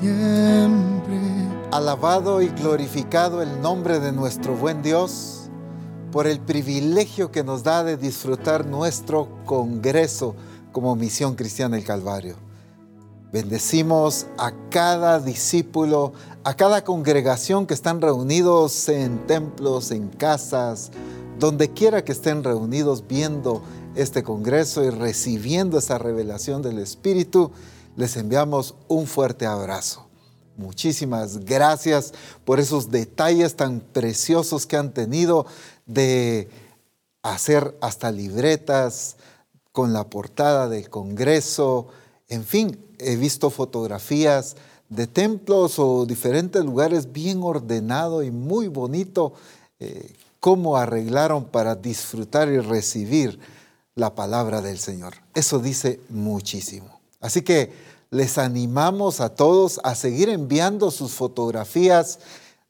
siempre. Alabado y glorificado el nombre de nuestro buen Dios por el privilegio que nos da de disfrutar nuestro congreso como Misión Cristiana del Calvario. Bendecimos a cada discípulo, a cada congregación que están reunidos en templos, en casas, donde quiera que estén reunidos viendo este congreso y recibiendo esa revelación del Espíritu, les enviamos un fuerte abrazo. Muchísimas gracias por esos detalles tan preciosos que han tenido de hacer hasta libretas con la portada del Congreso. En fin, he visto fotografías de templos o diferentes lugares bien ordenado y muy bonito, eh, cómo arreglaron para disfrutar y recibir la palabra del Señor. Eso dice muchísimo. Así que les animamos a todos a seguir enviando sus fotografías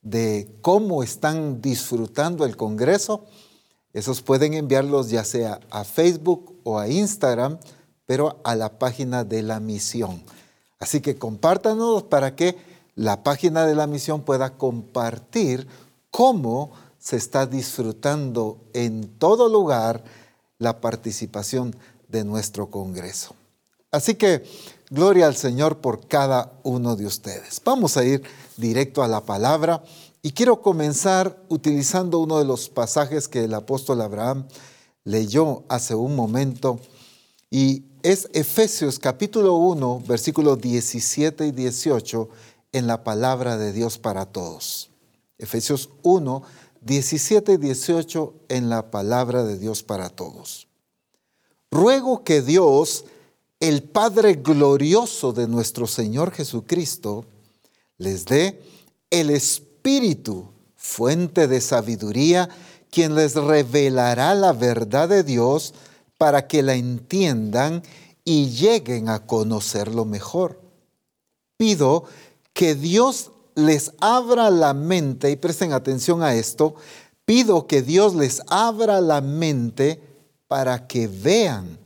de cómo están disfrutando el Congreso. Esos pueden enviarlos ya sea a Facebook o a Instagram, pero a la página de la misión. Así que compártanos para que la página de la misión pueda compartir cómo se está disfrutando en todo lugar la participación de nuestro Congreso. Así que gloria al Señor por cada uno de ustedes. Vamos a ir directo a la palabra y quiero comenzar utilizando uno de los pasajes que el apóstol Abraham leyó hace un momento y es Efesios capítulo 1, versículos 17 y 18 en la palabra de Dios para todos. Efesios 1, 17 y 18 en la palabra de Dios para todos. Ruego que Dios, el Padre glorioso de nuestro Señor Jesucristo, les dé el Espíritu, fuente de sabiduría, quien les revelará la verdad de Dios para que la entiendan y lleguen a conocerlo mejor. Pido que Dios les abra la mente, y presten atención a esto, pido que Dios les abra la mente para que vean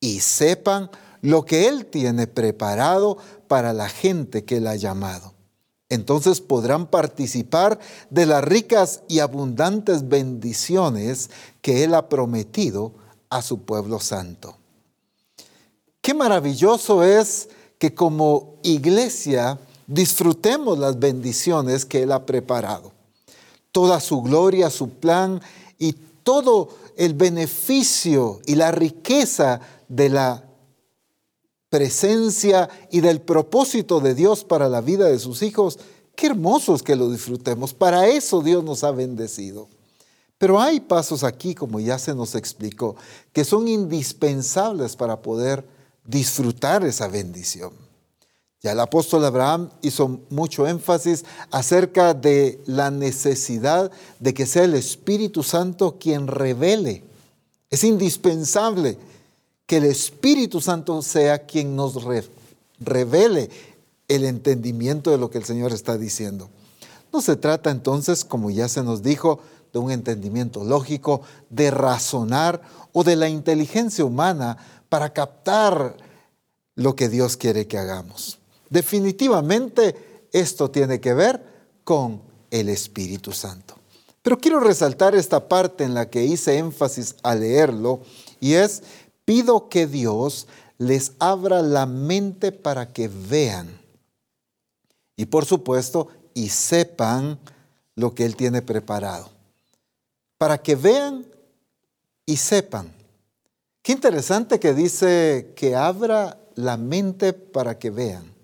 y sepan lo que Él tiene preparado para la gente que Él ha llamado. Entonces podrán participar de las ricas y abundantes bendiciones que Él ha prometido a su pueblo santo. Qué maravilloso es que como iglesia disfrutemos las bendiciones que Él ha preparado. Toda su gloria, su plan y todo el beneficio y la riqueza de la presencia y del propósito de Dios para la vida de sus hijos. Qué hermosos que lo disfrutemos. Para eso Dios nos ha bendecido. Pero hay pasos aquí, como ya se nos explicó, que son indispensables para poder disfrutar esa bendición. Ya el apóstol Abraham hizo mucho énfasis acerca de la necesidad de que sea el Espíritu Santo quien revele. Es indispensable que el Espíritu Santo sea quien nos revele el entendimiento de lo que el Señor está diciendo. No se trata entonces, como ya se nos dijo, de un entendimiento lógico, de razonar o de la inteligencia humana para captar lo que Dios quiere que hagamos. Definitivamente esto tiene que ver con el Espíritu Santo. Pero quiero resaltar esta parte en la que hice énfasis al leerlo y es, pido que Dios les abra la mente para que vean y por supuesto y sepan lo que Él tiene preparado para que vean y sepan. Qué interesante que dice que abra la mente para que vean.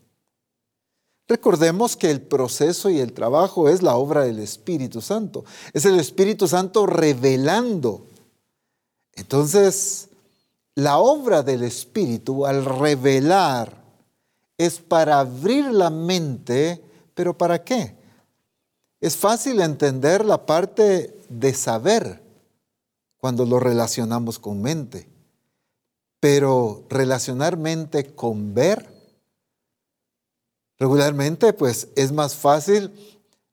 Recordemos que el proceso y el trabajo es la obra del Espíritu Santo. Es el Espíritu Santo revelando. Entonces, la obra del Espíritu al revelar es para abrir la mente, pero ¿para qué? Es fácil entender la parte de saber cuando lo relacionamos con mente. Pero relacionar mente con ver, regularmente pues es más fácil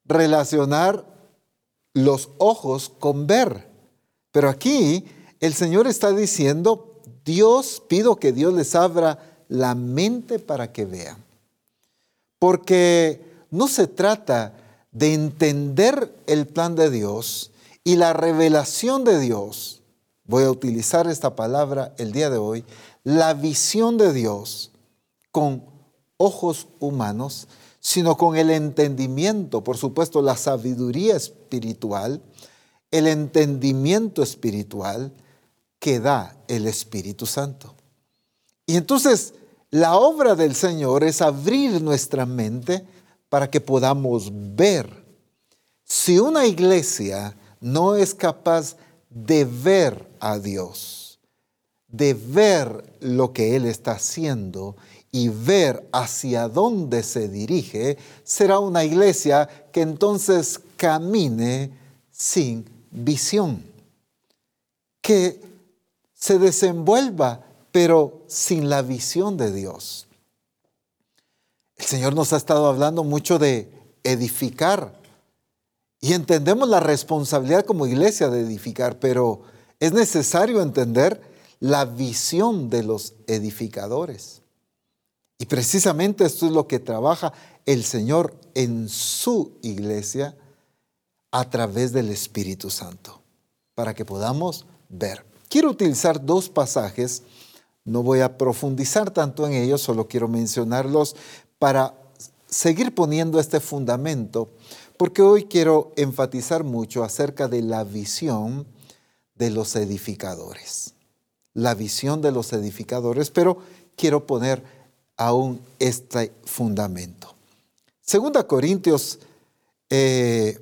relacionar los ojos con ver. Pero aquí el Señor está diciendo, Dios, pido que Dios les abra la mente para que vean. porque no se trata de entender el plan de Dios y la revelación de Dios. Voy a utilizar esta palabra el día de hoy, la visión de Dios con ojos humanos, sino con el entendimiento, por supuesto, la sabiduría espiritual, el entendimiento espiritual que da el Espíritu Santo. Y entonces la obra del Señor es abrir nuestra mente para que podamos ver. Si una iglesia no es capaz de ver a Dios, de ver lo que Él está haciendo y ver hacia dónde se dirige, será una iglesia que entonces camine sin visión, que se desenvuelva, pero sin la visión de Dios. El Señor nos ha estado hablando mucho de edificar y entendemos la responsabilidad como iglesia de edificar, pero es necesario entender la visión de los edificadores. Y precisamente esto es lo que trabaja el Señor en su iglesia a través del Espíritu Santo, para que podamos ver. Quiero utilizar dos pasajes, no voy a profundizar tanto en ellos, solo quiero mencionarlos para seguir poniendo este fundamento, porque hoy quiero enfatizar mucho acerca de la visión de los edificadores. La visión de los edificadores, pero quiero poner aún este fundamento. Segunda Corintios eh,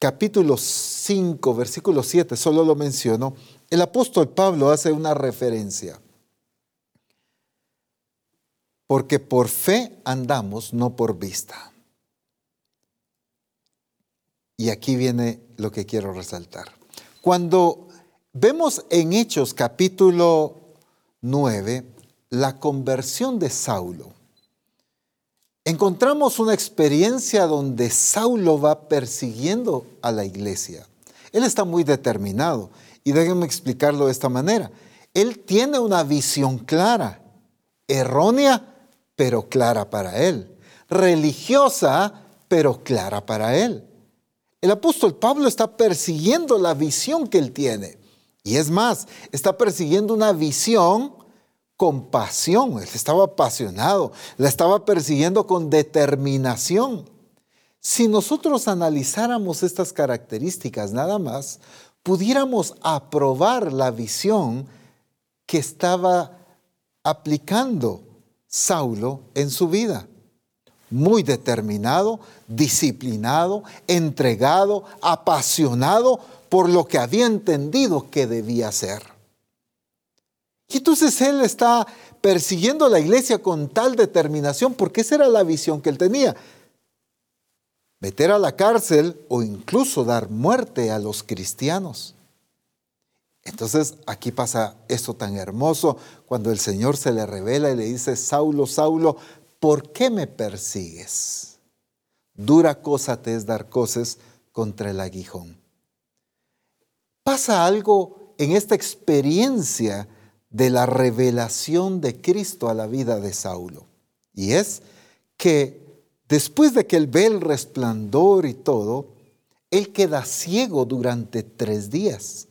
capítulo 5, versículo 7, solo lo menciono, el apóstol Pablo hace una referencia. Porque por fe andamos, no por vista. Y aquí viene lo que quiero resaltar. Cuando vemos en Hechos capítulo 9 la conversión de Saulo, encontramos una experiencia donde Saulo va persiguiendo a la iglesia. Él está muy determinado y déjenme explicarlo de esta manera. Él tiene una visión clara, errónea, pero clara para él. Religiosa, pero clara para él. El apóstol Pablo está persiguiendo la visión que él tiene. Y es más, está persiguiendo una visión con pasión, él estaba apasionado, la estaba persiguiendo con determinación. Si nosotros analizáramos estas características nada más, pudiéramos aprobar la visión que estaba aplicando Saulo en su vida. Muy determinado, disciplinado, entregado, apasionado por lo que había entendido que debía hacer. Y entonces él está persiguiendo a la iglesia con tal determinación, porque esa era la visión que él tenía. Meter a la cárcel o incluso dar muerte a los cristianos. Entonces aquí pasa esto tan hermoso cuando el Señor se le revela y le dice, Saulo, Saulo, ¿por qué me persigues? Dura cosa te es dar cosas contra el aguijón. Pasa algo en esta experiencia de la revelación de Cristo a la vida de Saulo. Y es que después de que él ve el resplandor y todo, él queda ciego durante tres días.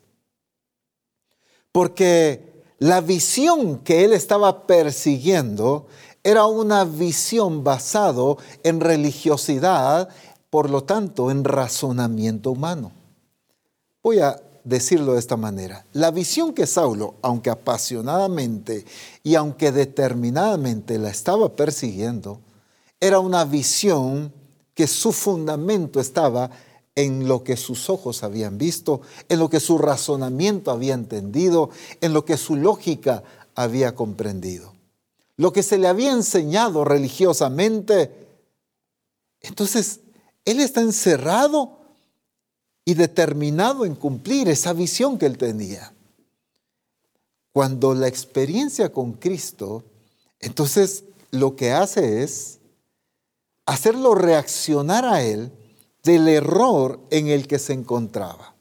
Porque la visión que él estaba persiguiendo era una visión basado en religiosidad, por lo tanto, en razonamiento humano. Voy a decirlo de esta manera. La visión que Saulo, aunque apasionadamente y aunque determinadamente la estaba persiguiendo, era una visión que su fundamento estaba en lo que sus ojos habían visto, en lo que su razonamiento había entendido, en lo que su lógica había comprendido. Lo que se le había enseñado religiosamente. Entonces, él está encerrado y determinado en cumplir esa visión que él tenía. Cuando la experiencia con Cristo, entonces lo que hace es hacerlo reaccionar a él del error en el que se encontraba.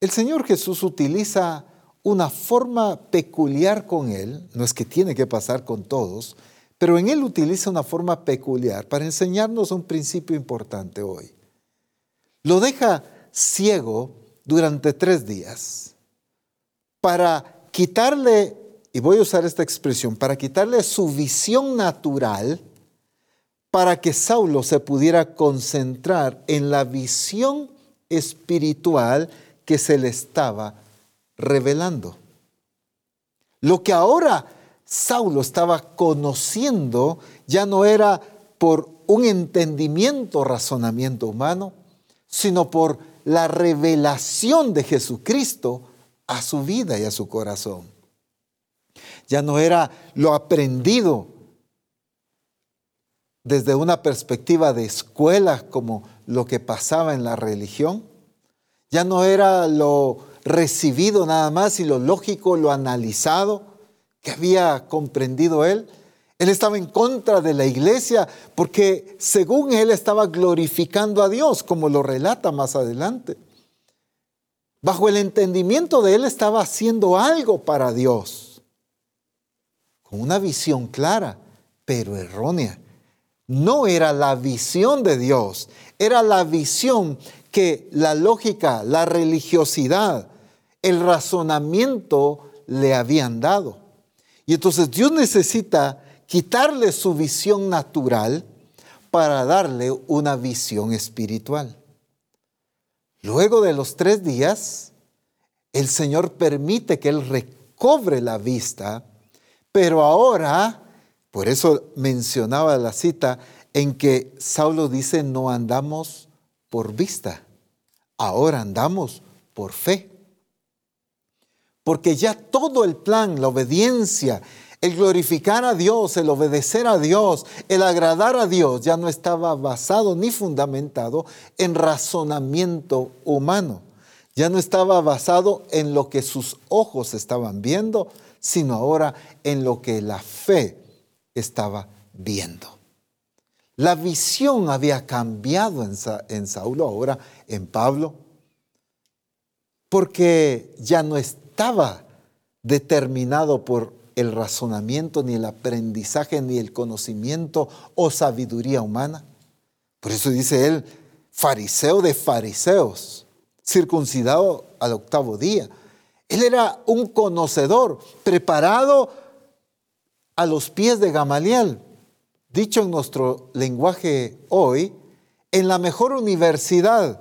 El Señor Jesús utiliza una forma peculiar con él, no es que tiene que pasar con todos, pero en él utiliza una forma peculiar para enseñarnos un principio importante hoy. Lo deja ciego durante tres días para quitarle, y voy a usar esta expresión, para quitarle su visión natural para que Saulo se pudiera concentrar en la visión espiritual que se le estaba revelando. Lo que ahora Saulo estaba conociendo ya no era por un entendimiento, razonamiento humano, sino por la revelación de Jesucristo a su vida y a su corazón. Ya no era lo aprendido desde una perspectiva de escuela como lo que pasaba en la religión. Ya no era lo recibido nada más y lo lógico, lo analizado que había comprendido él. Él estaba en contra de la iglesia porque según él estaba glorificando a Dios, como lo relata más adelante. Bajo el entendimiento de él estaba haciendo algo para Dios, con una visión clara, pero errónea. No era la visión de Dios, era la visión que la lógica, la religiosidad, el razonamiento le habían dado. Y entonces Dios necesita quitarle su visión natural para darle una visión espiritual. Luego de los tres días, el Señor permite que Él recobre la vista, pero ahora, por eso mencionaba la cita en que Saulo dice, no andamos por vista, ahora andamos por fe porque ya todo el plan, la obediencia, el glorificar a Dios, el obedecer a Dios, el agradar a Dios, ya no estaba basado ni fundamentado en razonamiento humano. Ya no estaba basado en lo que sus ojos estaban viendo, sino ahora en lo que la fe estaba viendo. La visión había cambiado en, en Saulo, ahora en Pablo, porque ya no estaba determinado por el razonamiento, ni el aprendizaje, ni el conocimiento o sabiduría humana. Por eso dice él, fariseo de fariseos, circuncidado al octavo día. Él era un conocedor, preparado a los pies de Gamaliel, dicho en nuestro lenguaje hoy, en la mejor universidad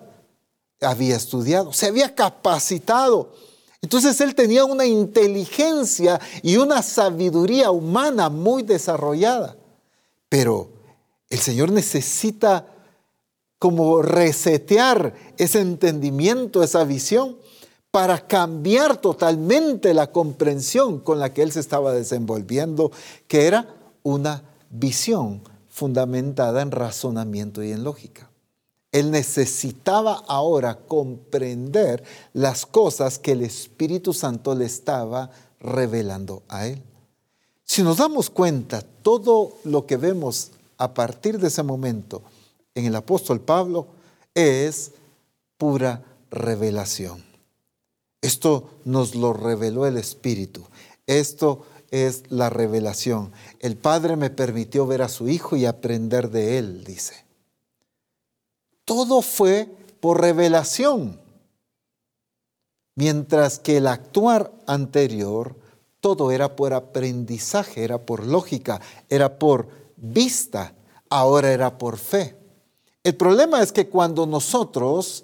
había estudiado, se había capacitado. Entonces él tenía una inteligencia y una sabiduría humana muy desarrollada. Pero el Señor necesita como resetear ese entendimiento, esa visión, para cambiar totalmente la comprensión con la que él se estaba desenvolviendo, que era una visión fundamentada en razonamiento y en lógica. Él necesitaba ahora comprender las cosas que el Espíritu Santo le estaba revelando a él. Si nos damos cuenta, todo lo que vemos a partir de ese momento en el apóstol Pablo es pura revelación. Esto nos lo reveló el Espíritu. Esto es la revelación. El Padre me permitió ver a su Hijo y aprender de él, dice todo fue por revelación, mientras que el actuar anterior, todo era por aprendizaje, era por lógica, era por vista, ahora era por fe. El problema es que cuando nosotros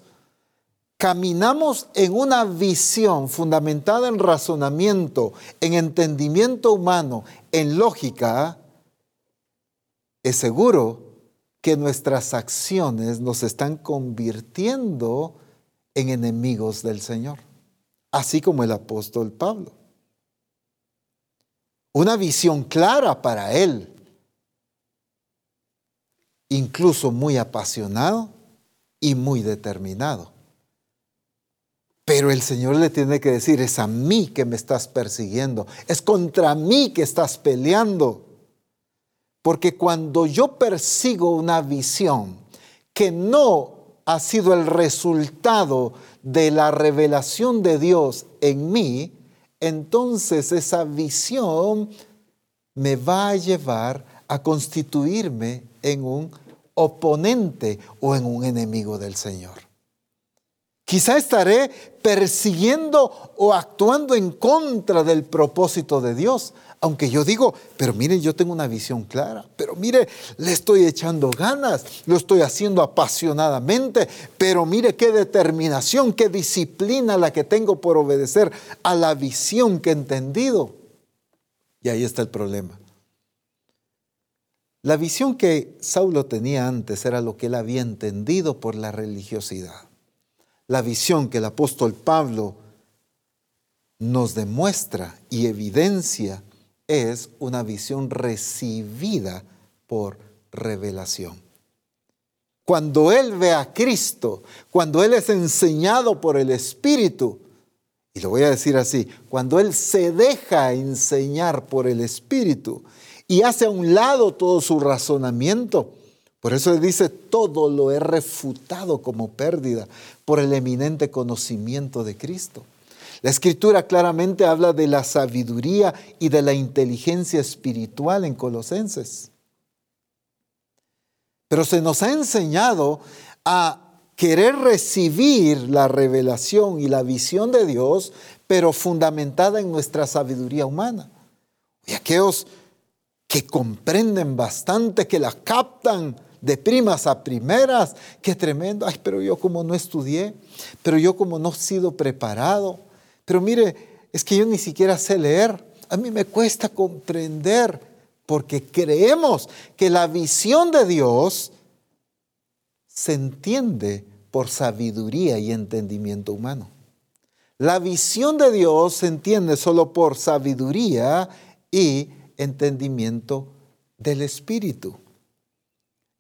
caminamos en una visión fundamentada en razonamiento, en entendimiento humano, en lógica, es seguro que nuestras acciones nos están convirtiendo en enemigos del Señor, así como el apóstol Pablo. Una visión clara para él, incluso muy apasionado y muy determinado. Pero el Señor le tiene que decir, es a mí que me estás persiguiendo, es contra mí que estás peleando. Porque cuando yo persigo una visión que no ha sido el resultado de la revelación de Dios en mí, entonces esa visión me va a llevar a constituirme en un oponente o en un enemigo del Señor. Quizá estaré persiguiendo o actuando en contra del propósito de Dios. Aunque yo digo, pero mire, yo tengo una visión clara, pero mire, le estoy echando ganas, lo estoy haciendo apasionadamente, pero mire qué determinación, qué disciplina la que tengo por obedecer a la visión que he entendido. Y ahí está el problema. La visión que Saulo tenía antes era lo que él había entendido por la religiosidad la visión que el apóstol Pablo nos demuestra y evidencia es una visión recibida por revelación. Cuando Él ve a Cristo, cuando Él es enseñado por el Espíritu, y lo voy a decir así, cuando Él se deja enseñar por el Espíritu y hace a un lado todo su razonamiento, por eso dice, todo lo he refutado como pérdida por el eminente conocimiento de Cristo. La escritura claramente habla de la sabiduría y de la inteligencia espiritual en Colosenses. Pero se nos ha enseñado a querer recibir la revelación y la visión de Dios, pero fundamentada en nuestra sabiduría humana. Y aquellos que comprenden bastante, que la captan, de primas a primeras, qué tremendo, ay, pero yo como no estudié, pero yo como no he sido preparado, pero mire, es que yo ni siquiera sé leer, a mí me cuesta comprender, porque creemos que la visión de Dios se entiende por sabiduría y entendimiento humano. La visión de Dios se entiende solo por sabiduría y entendimiento del Espíritu.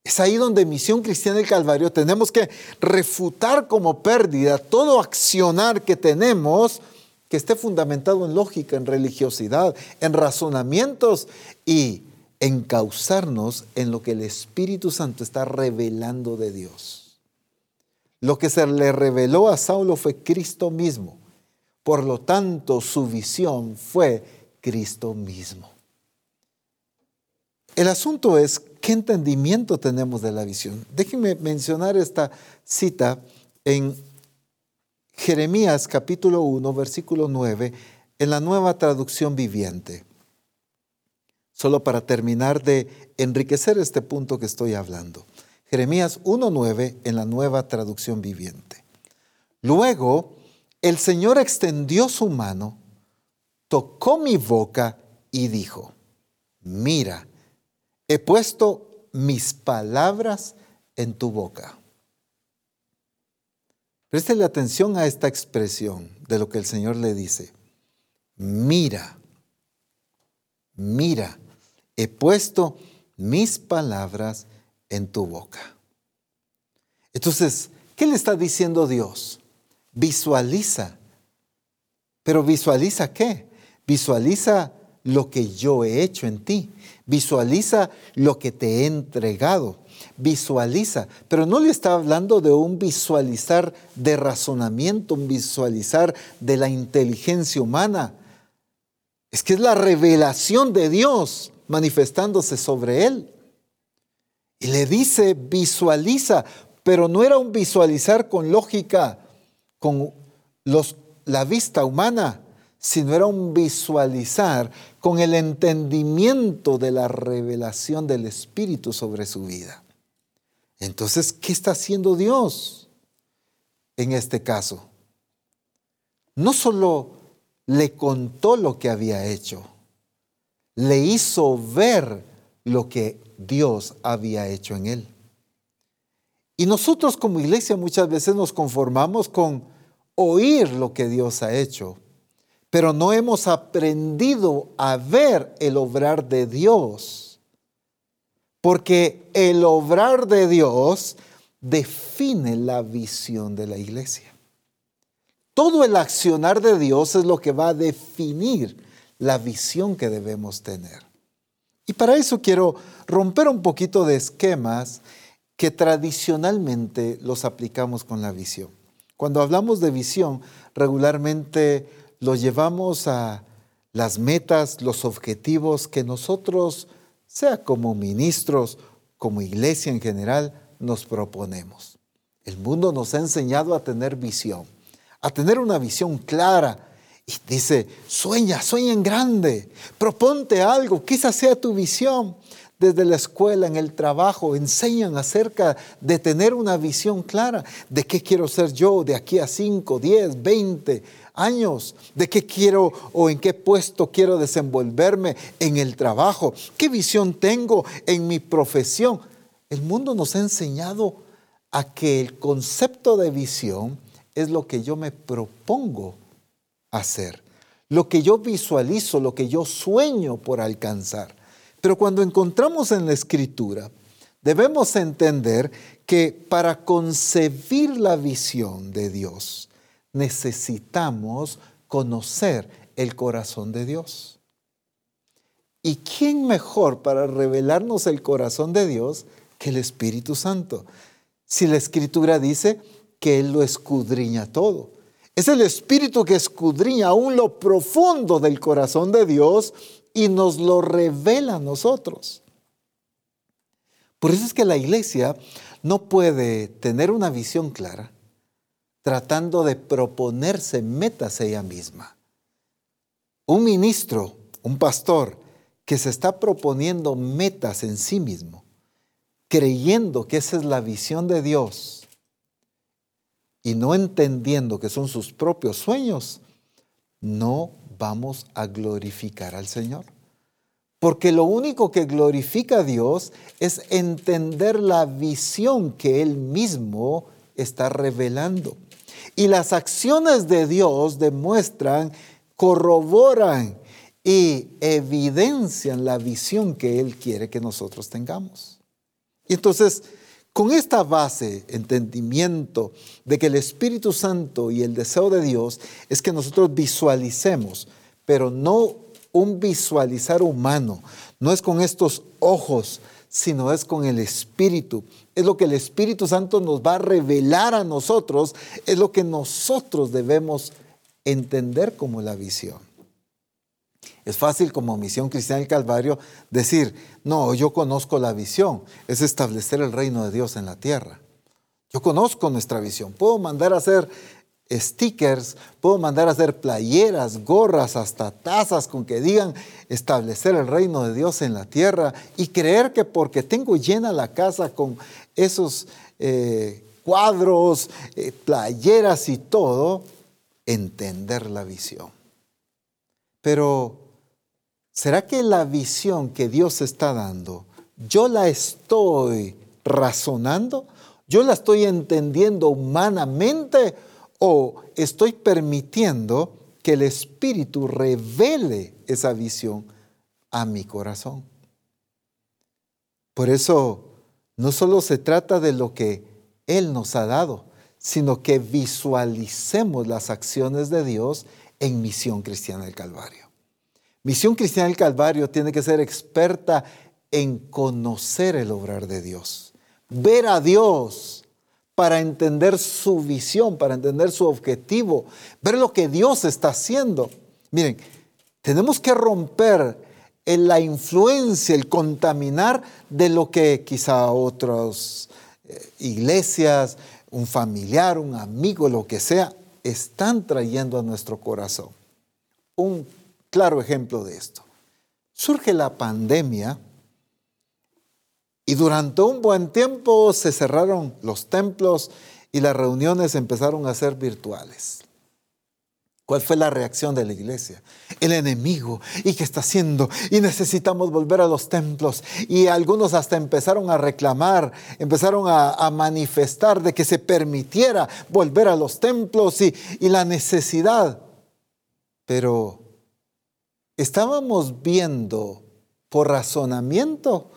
Es ahí donde Misión Cristiana del Calvario tenemos que refutar como pérdida todo accionar que tenemos que esté fundamentado en lógica, en religiosidad, en razonamientos y encauzarnos en lo que el Espíritu Santo está revelando de Dios. Lo que se le reveló a Saulo fue Cristo mismo. Por lo tanto, su visión fue Cristo mismo. El asunto es qué entendimiento tenemos de la visión. Déjenme mencionar esta cita en Jeremías capítulo 1, versículo 9, en la nueva traducción viviente. Solo para terminar de enriquecer este punto que estoy hablando. Jeremías 1.9 en la nueva traducción viviente. Luego, el Señor extendió su mano, tocó mi boca y dijo, mira, he puesto mis palabras en tu boca. Préstele atención a esta expresión de lo que el Señor le dice. Mira, mira, he puesto mis palabras en tu boca. Entonces, ¿qué le está diciendo Dios? Visualiza. Pero visualiza qué? Visualiza lo que yo he hecho en ti. Visualiza lo que te he entregado. Visualiza. Pero no le está hablando de un visualizar de razonamiento, un visualizar de la inteligencia humana. Es que es la revelación de Dios manifestándose sobre él. Y le dice, visualiza, pero no era un visualizar con lógica, con los, la vista humana, sino era un visualizar con el entendimiento de la revelación del Espíritu sobre su vida. Entonces, ¿qué está haciendo Dios en este caso? No solo le contó lo que había hecho, le hizo ver lo que Dios había hecho en él. Y nosotros como iglesia muchas veces nos conformamos con oír lo que Dios ha hecho, pero no hemos aprendido a ver el obrar de Dios. Porque el obrar de Dios define la visión de la iglesia. Todo el accionar de Dios es lo que va a definir la visión que debemos tener. Y para eso quiero romper un poquito de esquemas que tradicionalmente los aplicamos con la visión. Cuando hablamos de visión, regularmente los llevamos a las metas, los objetivos que nosotros sea como ministros, como iglesia en general, nos proponemos. El mundo nos ha enseñado a tener visión, a tener una visión clara. Y dice, sueña, sueña en grande, proponte algo, quizás sea tu visión desde la escuela, en el trabajo, enseñan acerca de tener una visión clara de qué quiero ser yo de aquí a 5, 10, 20 años, de qué quiero o en qué puesto quiero desenvolverme en el trabajo, qué visión tengo en mi profesión. El mundo nos ha enseñado a que el concepto de visión es lo que yo me propongo hacer, lo que yo visualizo, lo que yo sueño por alcanzar. Pero cuando encontramos en la escritura, debemos entender que para concebir la visión de Dios necesitamos conocer el corazón de Dios. ¿Y quién mejor para revelarnos el corazón de Dios que el Espíritu Santo? Si la escritura dice que Él lo escudriña todo. Es el Espíritu que escudriña aún lo profundo del corazón de Dios y nos lo revela a nosotros. Por eso es que la iglesia no puede tener una visión clara tratando de proponerse metas ella misma. Un ministro, un pastor que se está proponiendo metas en sí mismo, creyendo que esa es la visión de Dios y no entendiendo que son sus propios sueños, no vamos a glorificar al Señor. Porque lo único que glorifica a Dios es entender la visión que Él mismo está revelando. Y las acciones de Dios demuestran, corroboran y evidencian la visión que Él quiere que nosotros tengamos. Y entonces, con esta base, entendimiento de que el Espíritu Santo y el deseo de Dios es que nosotros visualicemos, pero no un visualizar humano, no es con estos ojos, sino es con el Espíritu. Es lo que el Espíritu Santo nos va a revelar a nosotros, es lo que nosotros debemos entender como la visión. Es fácil como misión cristiana del Calvario decir, no, yo conozco la visión, es establecer el reino de Dios en la tierra. Yo conozco nuestra visión, puedo mandar a hacer stickers, puedo mandar a hacer playeras, gorras, hasta tazas con que digan establecer el reino de Dios en la tierra y creer que porque tengo llena la casa con esos eh, cuadros, eh, playeras y todo, entender la visión. Pero ¿Será que la visión que Dios está dando, yo la estoy razonando? ¿Yo la estoy entendiendo humanamente o estoy permitiendo que el Espíritu revele esa visión a mi corazón? Por eso no solo se trata de lo que Él nos ha dado, sino que visualicemos las acciones de Dios en Misión Cristiana del Calvario. Misión Cristiana del Calvario tiene que ser experta en conocer el obrar de Dios, ver a Dios para entender su visión, para entender su objetivo, ver lo que Dios está haciendo. Miren, tenemos que romper la influencia, el contaminar de lo que quizá otras eh, iglesias, un familiar, un amigo, lo que sea, están trayendo a nuestro corazón. Un claro ejemplo de esto. Surge la pandemia y durante un buen tiempo se cerraron los templos y las reuniones empezaron a ser virtuales. ¿Cuál fue la reacción de la iglesia? El enemigo. ¿Y qué está haciendo? Y necesitamos volver a los templos. Y algunos hasta empezaron a reclamar, empezaron a, manifestar de que se permitiera volver a los templos y, la necesidad. Pero ¿Estábamos viendo por razonamiento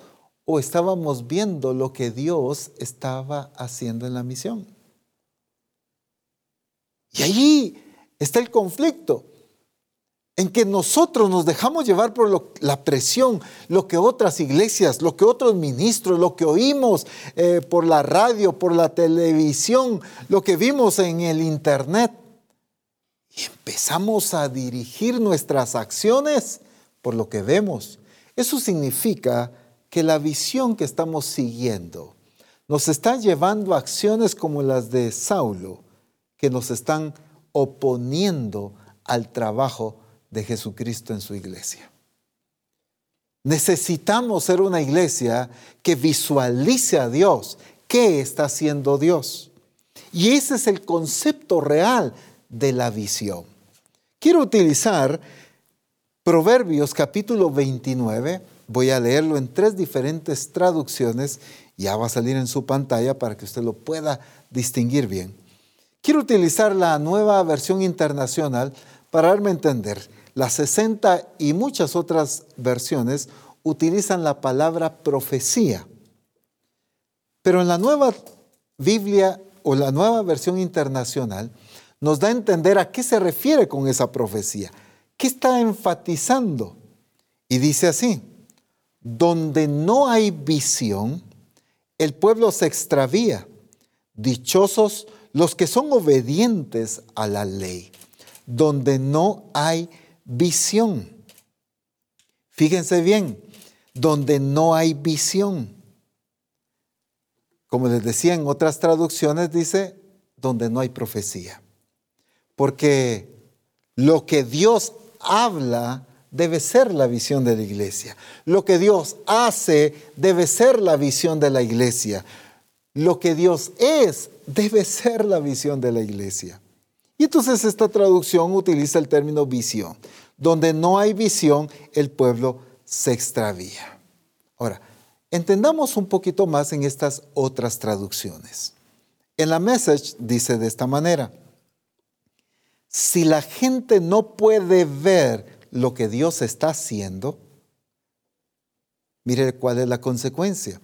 o estábamos viendo lo que Dios estaba haciendo en la misión? Y allí está el conflicto, en que nosotros nos dejamos llevar por la presión, lo que otras iglesias, lo que otros ministros, lo que oímos eh, por la radio, por la televisión, lo que vimos en el internet y empezamos a dirigir nuestras acciones por lo que vemos. Eso significa que la visión que estamos siguiendo nos está llevando a acciones como las de Saulo, que nos están oponiendo al trabajo de Jesucristo en su iglesia. Necesitamos ser una iglesia que visualice a Dios, qué está haciendo Dios. Y ese es el concepto real de la visión. Quiero utilizar Proverbios capítulo 29, voy a leerlo en tres diferentes traducciones, ya va a salir en su pantalla para que usted lo pueda distinguir bien. Quiero utilizar la nueva versión internacional para darme a entender. Las 60 y muchas otras versiones utilizan la palabra profecía. Pero en la nueva Biblia o la nueva versión internacional nos da a entender a qué se refiere con esa profecía. ¿Qué está enfatizando? Y dice así, donde no hay visión, el pueblo se extravía. Dichosos los que son obedientes a la ley, donde no hay visión. Fíjense bien, donde no hay visión. Como les decía en otras traducciones, dice, donde no hay profecía. Porque lo que Dios habla debe ser la visión de la iglesia. Lo que Dios hace debe ser la visión de la iglesia. Lo que Dios es debe ser la visión de la iglesia. Y entonces esta traducción utiliza el término visión. Donde no hay visión, el pueblo se extravía. Ahora, entendamos un poquito más en estas otras traducciones. En la message dice de esta manera, si la gente no puede ver lo que Dios está haciendo, mire cuál es la consecuencia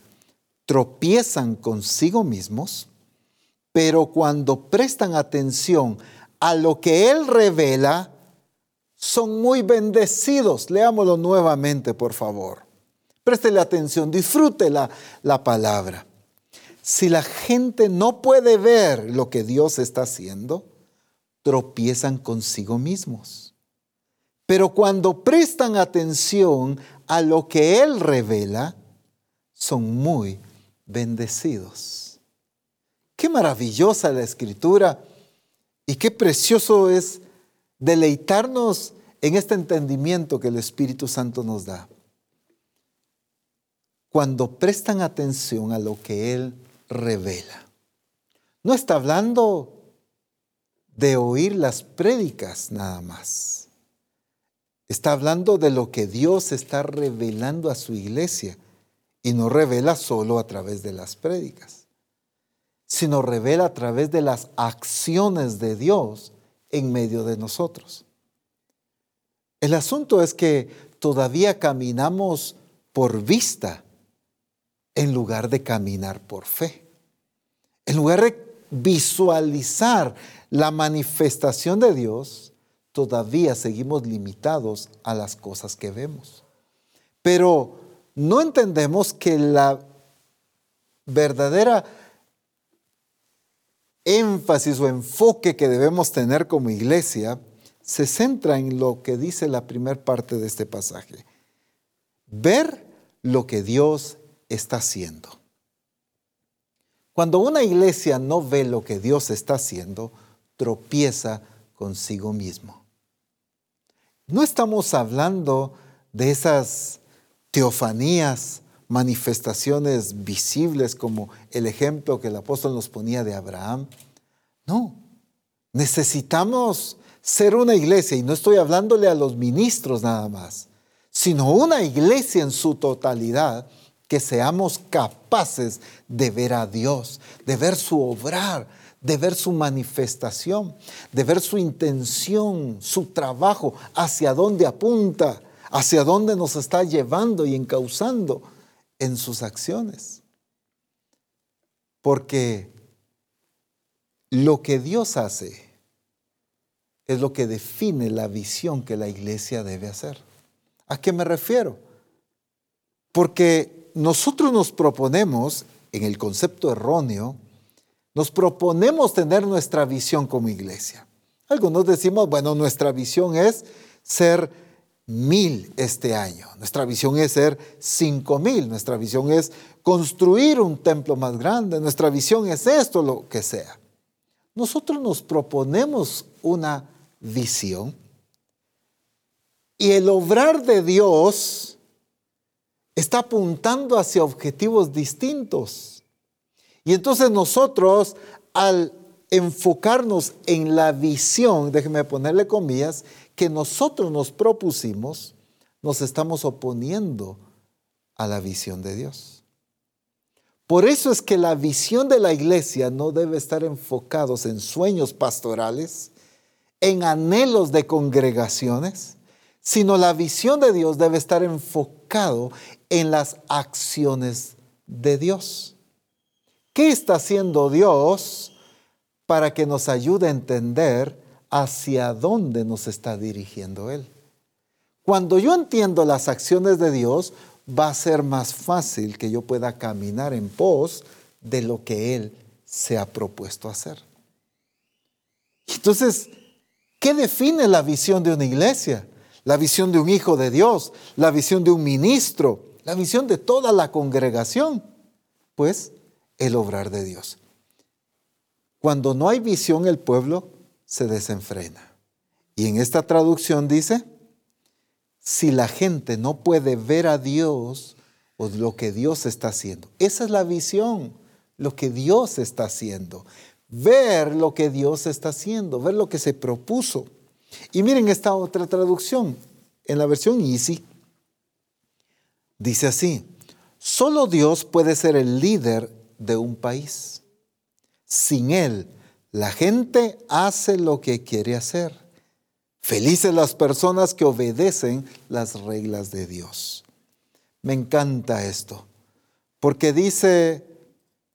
tropiezan consigo mismos, pero cuando prestan atención a lo que Él revela, son muy bendecidos. Leámoslo nuevamente, por favor. Préstele atención, disfrute la, la palabra. Si la gente no puede ver lo que Dios está haciendo, tropiezan consigo mismos. Pero cuando prestan atención a lo que Él revela, son muy bendecidos. Qué maravillosa la escritura y qué precioso es deleitarnos en este entendimiento que el Espíritu Santo nos da. Cuando prestan atención a lo que Él revela. No está hablando de oír las prédicas nada más. Está hablando de lo que Dios está revelando a su iglesia y no revela solo a través de las prédicas, sino revela a través de las acciones de Dios en medio de nosotros. El asunto es que todavía caminamos por vista en lugar de caminar por fe. En lugar de visualizar la manifestación de Dios, todavía seguimos limitados a las cosas que vemos. Pero no entendemos que la verdadera énfasis o enfoque que debemos tener como iglesia se centra en lo que dice la primera parte de este pasaje. Ver lo que Dios está haciendo. Cuando una iglesia no ve lo que Dios está haciendo, tropieza consigo mismo. No estamos hablando de esas teofanías, manifestaciones visibles como el ejemplo que el apóstol nos ponía de Abraham. No, necesitamos ser una iglesia, y no estoy hablándole a los ministros nada más, sino una iglesia en su totalidad, que seamos capaces de ver a Dios, de ver su obrar, de ver su manifestación, de ver su intención, su trabajo, hacia dónde apunta, hacia dónde nos está llevando y encauzando en sus acciones. Porque lo que Dios hace es lo que define la visión que la iglesia debe hacer. ¿A qué me refiero? Porque nosotros nos proponemos, en el concepto erróneo, nos proponemos tener nuestra visión como iglesia. Algunos decimos, bueno, nuestra visión es ser mil este año. Nuestra visión es ser cinco mil. Nuestra visión es construir un templo más grande. Nuestra visión es esto, lo que sea. Nosotros nos proponemos una visión y el obrar de Dios está apuntando hacia objetivos distintos. Y entonces nosotros, al enfocarnos en la visión, déjeme ponerle comillas, que nosotros nos propusimos, nos estamos oponiendo a la visión de Dios. Por eso es que la visión de la iglesia no debe estar enfocados en sueños pastorales, en anhelos de congregaciones, sino la visión de Dios debe estar enfocado en las acciones de Dios. ¿Qué está haciendo Dios para que nos ayude a entender hacia dónde nos está dirigiendo Él. Cuando yo entiendo las acciones de Dios, va a ser más fácil que yo pueda caminar en pos de lo que Él se ha propuesto hacer. Entonces, ¿qué define la visión de una iglesia? La visión de un hijo de Dios, la visión de un ministro, la visión de toda la congregación. Pues el obrar de Dios. Cuando no hay visión, el pueblo se desenfrena. Y en esta traducción dice, si la gente no puede ver a Dios o lo que Dios está haciendo, esa es la visión, lo que Dios está haciendo, ver lo que Dios está haciendo, ver lo que se propuso. Y miren esta otra traducción, en la versión Easy, dice así, solo Dios puede ser el líder de un país. Sin Él, la gente hace lo que quiere hacer. Felices las personas que obedecen las reglas de Dios. Me encanta esto, porque dice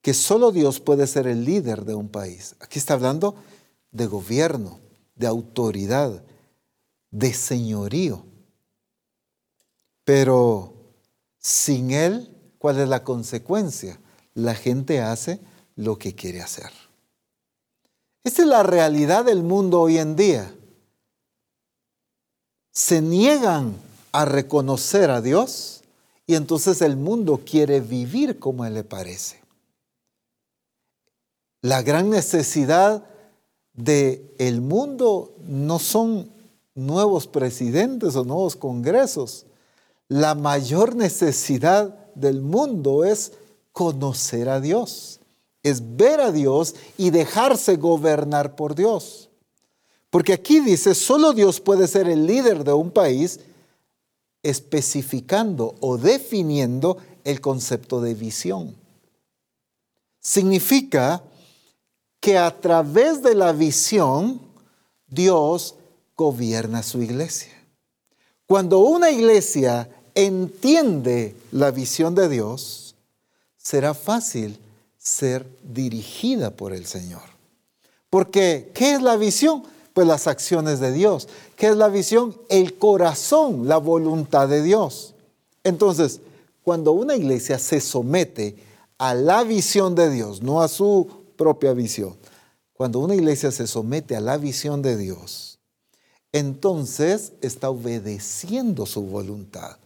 que solo Dios puede ser el líder de un país. Aquí está hablando de gobierno, de autoridad, de señorío. Pero sin Él, ¿cuál es la consecuencia? La gente hace lo que quiere hacer. Esta es la realidad del mundo hoy en día. Se niegan a reconocer a Dios y entonces el mundo quiere vivir como le parece. La gran necesidad del el mundo no son nuevos presidentes o nuevos congresos. La mayor necesidad del mundo es conocer a Dios es ver a Dios y dejarse gobernar por Dios. Porque aquí dice, solo Dios puede ser el líder de un país especificando o definiendo el concepto de visión. Significa que a través de la visión Dios gobierna su iglesia. Cuando una iglesia entiende la visión de Dios, será fácil ser dirigida por el Señor. Porque, ¿qué es la visión? Pues las acciones de Dios. ¿Qué es la visión? El corazón, la voluntad de Dios. Entonces, cuando una iglesia se somete a la visión de Dios, no a su propia visión, cuando una iglesia se somete a la visión de Dios, entonces está obedeciendo su voluntad.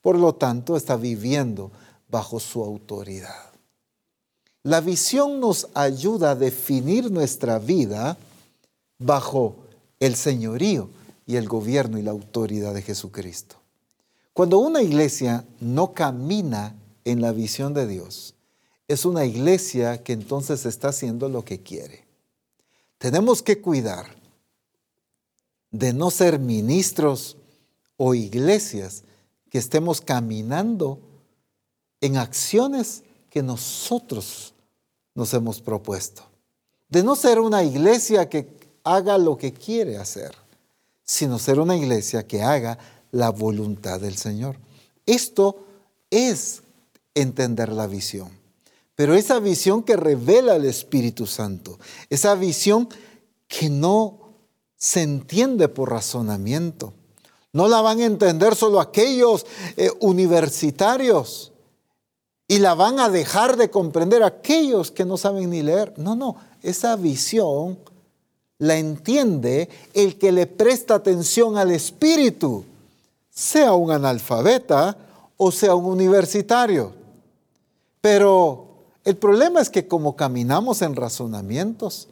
Por lo tanto, está viviendo bajo su autoridad. La visión nos ayuda a definir nuestra vida bajo el señorío y el gobierno y la autoridad de Jesucristo. Cuando una iglesia no camina en la visión de Dios, es una iglesia que entonces está haciendo lo que quiere. Tenemos que cuidar de no ser ministros o iglesias que estemos caminando en acciones que nosotros nos hemos propuesto. De no ser una iglesia que haga lo que quiere hacer, sino ser una iglesia que haga la voluntad del Señor. Esto es entender la visión. Pero esa visión que revela el Espíritu Santo, esa visión que no se entiende por razonamiento, no la van a entender solo aquellos eh, universitarios y la van a dejar de comprender aquellos que no saben ni leer. No, no, esa visión la entiende el que le presta atención al Espíritu. sea un analfabeta o sea un universitario. Pero el problema es que como caminamos en razonamientos,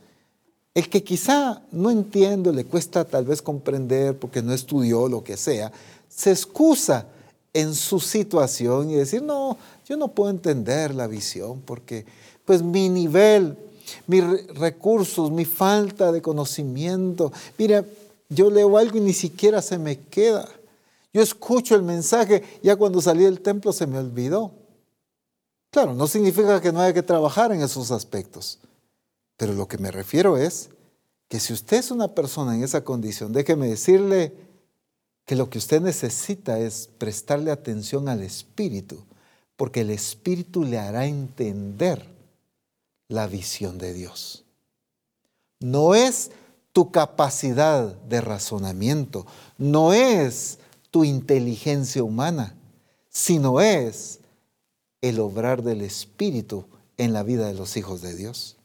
el que quizá no entiende, le cuesta tal vez comprender porque no estudió lo que sea, se excusa en su situación y decir, no, yo no puedo entender la visión porque pues mi nivel, mis recursos, mi falta de conocimiento, mira, yo leo algo y ni siquiera se me queda. Yo escucho el mensaje, ya cuando salí del templo se me olvidó. Claro, no significa que no haya que trabajar en esos aspectos, pero lo que me refiero es que si usted es una persona en esa condición, déjeme decirle que lo que usted necesita es prestarle atención al Espíritu, porque el Espíritu le hará entender la visión de Dios. No es tu capacidad de razonamiento, no es tu inteligencia humana, sino es el obrar del Espíritu en la vida de los hijos de Dios.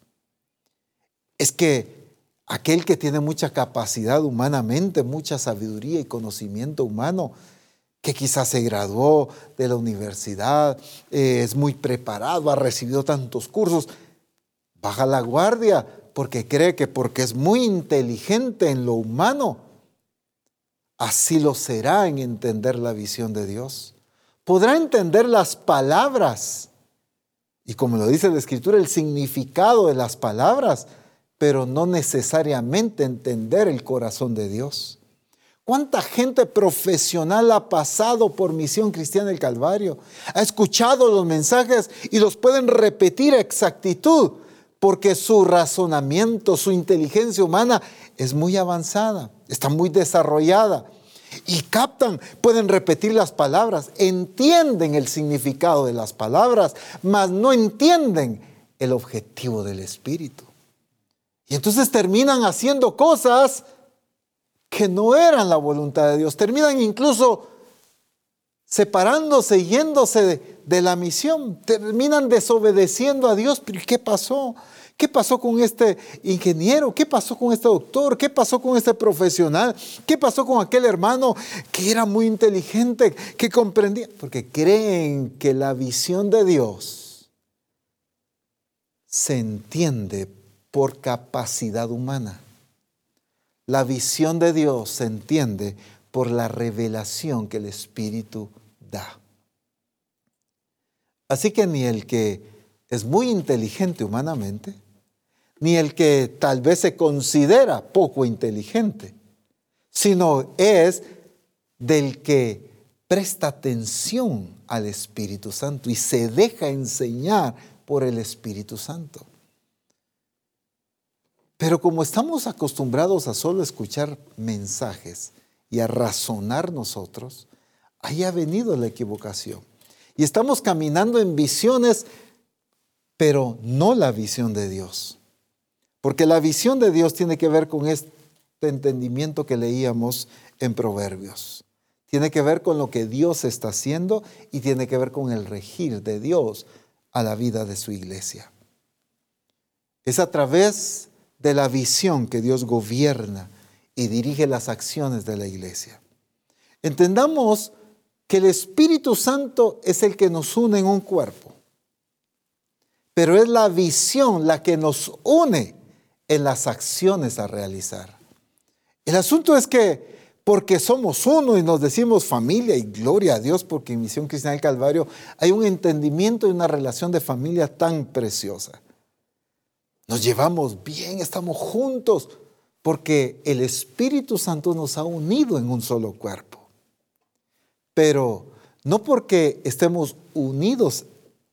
Es que aquel que tiene mucha capacidad humanamente, mucha sabiduría y conocimiento humano, que quizás se graduó de la universidad, eh, es muy preparado, ha recibido tantos cursos, baja la guardia porque cree que porque es muy inteligente en lo humano, así lo será en entender la visión de Dios. Podrá entender las palabras y como lo dice la escritura, el significado de las palabras, pero no necesariamente entender el corazón de Dios. ¿Cuánta gente profesional ha pasado por Misión Cristiana del Calvario? Ha escuchado los mensajes y los pueden repetir a exactitud, porque su razonamiento, su inteligencia humana es muy avanzada, está muy desarrollada. Y captan, pueden repetir las palabras, entienden el significado de las palabras, mas no entienden el objetivo del Espíritu. Y entonces terminan haciendo cosas que no eran la voluntad de Dios. Terminan incluso separándose, yéndose de, de, la misión. Terminan desobedeciendo a Dios. ¿Pero qué pasó? ¿Qué pasó con este ingeniero? ¿Qué pasó con este doctor? ¿Qué pasó con este profesional? ¿Qué pasó con aquel hermano que era muy inteligente, que comprendía? Porque creen que la visión de Dios se entiende por capacidad humana. La visión de Dios se entiende por la revelación que el Espíritu da. Así que ni el que es muy inteligente humanamente, ni el que tal vez se considera poco inteligente, sino es del que presta atención al Espíritu Santo y se deja enseñar por el Espíritu Santo. Pero como estamos acostumbrados a solo escuchar mensajes y a razonar nosotros, ahí ha venido la equivocación. Y estamos caminando en visiones, pero no la visión de Dios. Porque la visión de Dios tiene que ver con este entendimiento que leíamos en Proverbios. Tiene que ver con lo que Dios está haciendo y tiene que ver con el regir de Dios a la vida de su iglesia. Es a través de la visión que Dios gobierna y dirige las acciones de la iglesia. Entendamos que el Espíritu Santo es el que nos une en un cuerpo, pero es la visión la que nos une en las acciones a realizar. El asunto es que porque somos uno y nos decimos familia y gloria a Dios, porque en Misión Cristiana del Calvario hay un entendimiento y una relación de familia tan preciosa. Nos llevamos bien, estamos juntos, porque el Espíritu Santo nos ha unido en un solo cuerpo. Pero no porque estemos unidos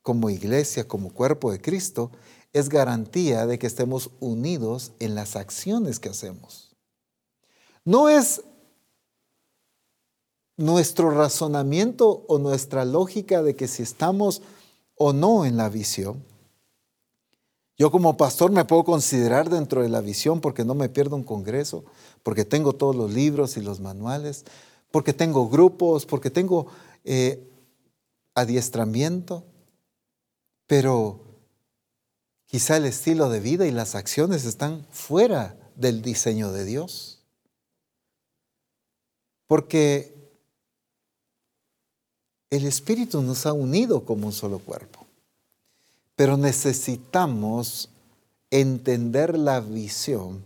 como iglesia, como cuerpo de Cristo, es garantía de que estemos unidos en las acciones que hacemos. No es nuestro razonamiento o nuestra lógica de que si estamos o no en la visión, yo como pastor me puedo considerar dentro de la visión porque no me pierdo un congreso, porque tengo todos los libros y los manuales, porque tengo grupos, porque tengo eh, adiestramiento, pero quizá el estilo de vida y las acciones están fuera del diseño de Dios. Porque el Espíritu nos ha unido como un solo cuerpo, pero necesitamos entender la visión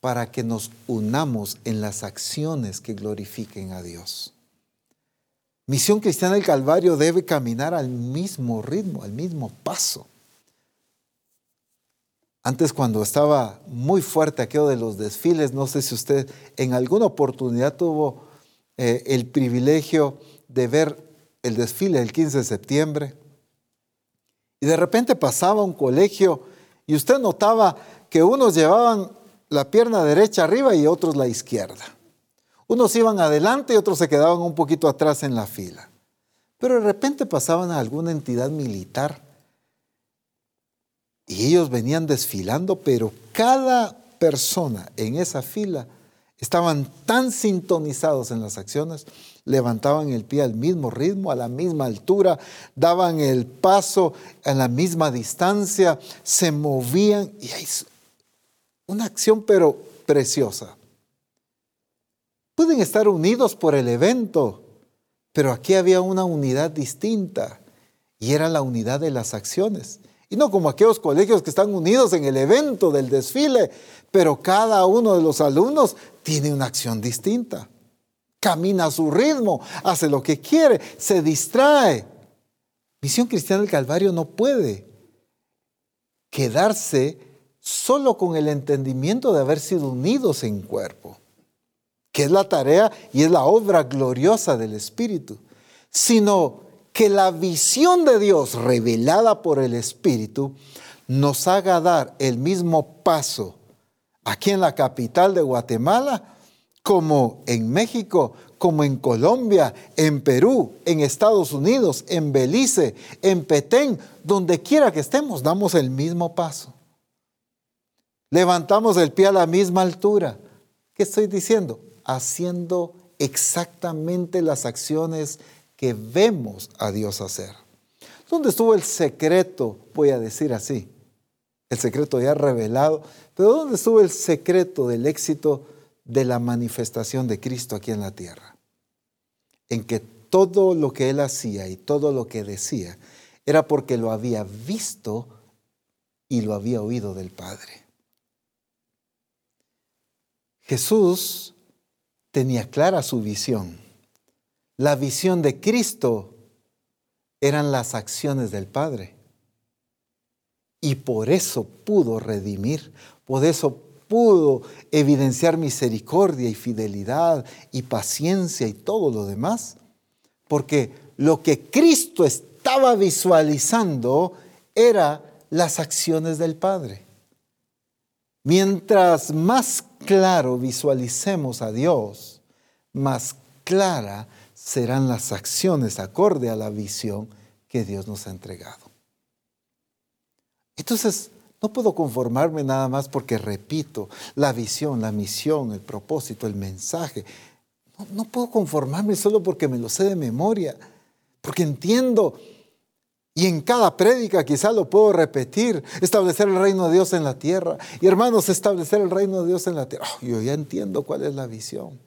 para que nos unamos en las acciones que glorifiquen a Dios. Misión Cristiana del Calvario debe caminar al mismo ritmo, al mismo paso. Antes cuando estaba muy fuerte aquello de los desfiles, no sé si usted en alguna oportunidad tuvo eh, el privilegio de ver el desfile del 15 de septiembre y de repente pasaba un colegio y usted notaba que unos llevaban la pierna derecha arriba y otros la izquierda. Unos iban adelante y otros se quedaban un poquito atrás en la fila. Pero de repente pasaban a alguna entidad militar y ellos venían desfilando, pero cada persona en esa fila estaban tan sintonizados en las acciones, levantaban el pie al mismo ritmo, a la misma altura, daban el paso a la misma distancia, se movían y hay una acción pero preciosa. Pueden estar unidos por el evento, pero aquí había una unidad distinta y era la unidad de las acciones. Y no como aquellos colegios que están unidos en el evento del desfile, pero cada uno de los alumnos tiene una acción distinta. Camina a su ritmo, hace lo que quiere, se distrae. Misión Cristiana del Calvario no puede quedarse solo con el entendimiento de haber sido unidos en cuerpo que es la tarea y es la obra gloriosa del Espíritu, sino que la visión de Dios revelada por el Espíritu nos haga dar el mismo paso aquí en la capital de Guatemala, como en México, como en Colombia, en Perú, en Estados Unidos, en Belice, en Petén, donde quiera que estemos, damos el mismo paso. Levantamos el pie a la misma altura. ¿Qué estoy diciendo? haciendo exactamente las acciones que vemos a Dios hacer. ¿Dónde estuvo el secreto? Voy a decir así. El secreto ya revelado, pero ¿dónde estuvo el secreto del éxito de la manifestación de Cristo aquí en la tierra? En que todo lo que él hacía y todo lo que decía era porque lo había visto y lo había oído del Padre. Jesús tenía clara su visión. La visión de Cristo eran las acciones del Padre. Y por eso pudo redimir, por eso pudo evidenciar misericordia y fidelidad y paciencia y todo lo demás. Porque lo que Cristo estaba visualizando era las acciones del Padre. Mientras más claro visualicemos a Dios, más clara serán las acciones acorde a la visión que Dios nos ha entregado. Entonces, no puedo conformarme nada más porque repito la visión, la misión, el propósito, el mensaje. No, puedo conformarme solo porque me lo sé de memoria, porque entiendo y en cada prédica quizá lo puedo repetir, establecer el reino de Dios en la tierra. Y hermanos, establecer el reino de Dios en la tierra. Oh, yo ya entiendo cuál es la visión.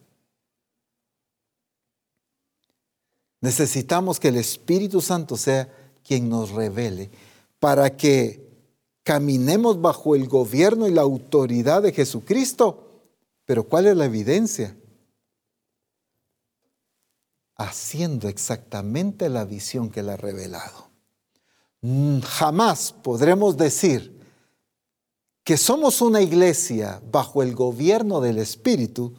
Necesitamos que el Espíritu Santo sea quien nos revele para que caminemos bajo el gobierno y la autoridad de Jesucristo. Pero ¿cuál es la evidencia? Haciendo exactamente la visión que Él ha revelado. Mm, jamás podremos decir que somos una iglesia bajo el gobierno del Espíritu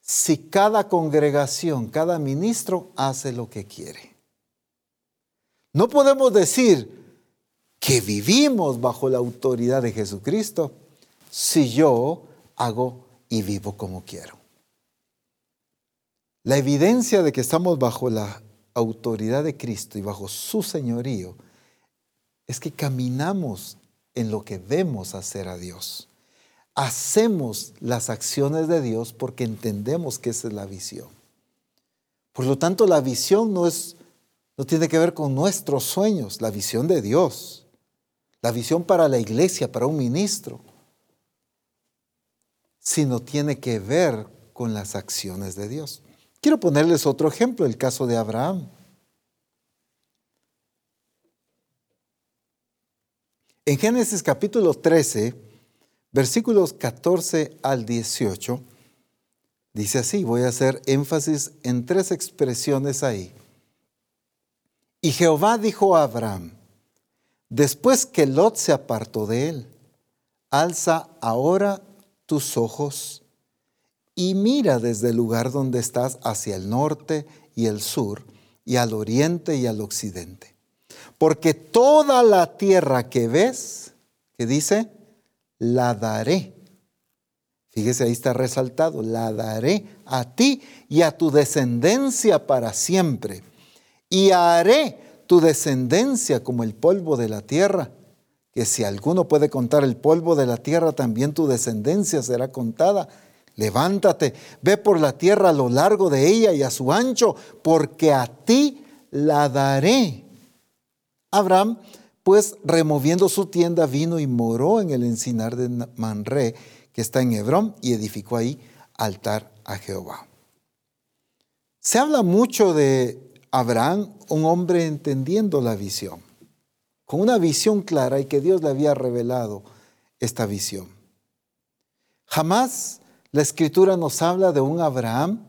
si cada congregación, cada ministro hace lo que quiere. No podemos decir que vivimos bajo la autoridad de Jesucristo si yo hago y vivo como quiero. La evidencia de que estamos bajo la autoridad de Cristo y bajo su señorío es que caminamos en lo que vemos hacer a Dios. Hacemos las acciones de Dios porque entendemos que esa es la visión. Por lo tanto, la visión no, es, no tiene que ver con nuestros sueños, la visión de Dios, la visión para la iglesia, para un ministro, sino tiene que ver con las acciones de Dios. Quiero ponerles otro ejemplo, el caso de Abraham. En Génesis capítulo 13, versículos 14 al 18, dice así, voy a hacer énfasis en tres expresiones ahí. Y Jehová dijo a Abraham, después que Lot se apartó de él, alza ahora tus ojos y mira desde el lugar donde estás hacia el norte y el sur, y al oriente y al occidente. Porque toda la tierra que ves, que dice, la daré. Fíjese, ahí está resaltado, la daré a ti y a tu descendencia para siempre. Y haré tu descendencia como el polvo de la tierra, que si alguno puede contar el polvo de la tierra, también tu descendencia será contada. Levántate, ve por la tierra a lo largo de ella y a su ancho, porque a ti la daré. Abraham, pues removiendo su tienda, vino y moró en el encinar de Manré, que está en Hebrón, y edificó ahí altar a Jehová. Se habla mucho de Abraham, un hombre entendiendo la visión, con una visión clara y que Dios le había revelado esta visión. Jamás la escritura nos habla de un Abraham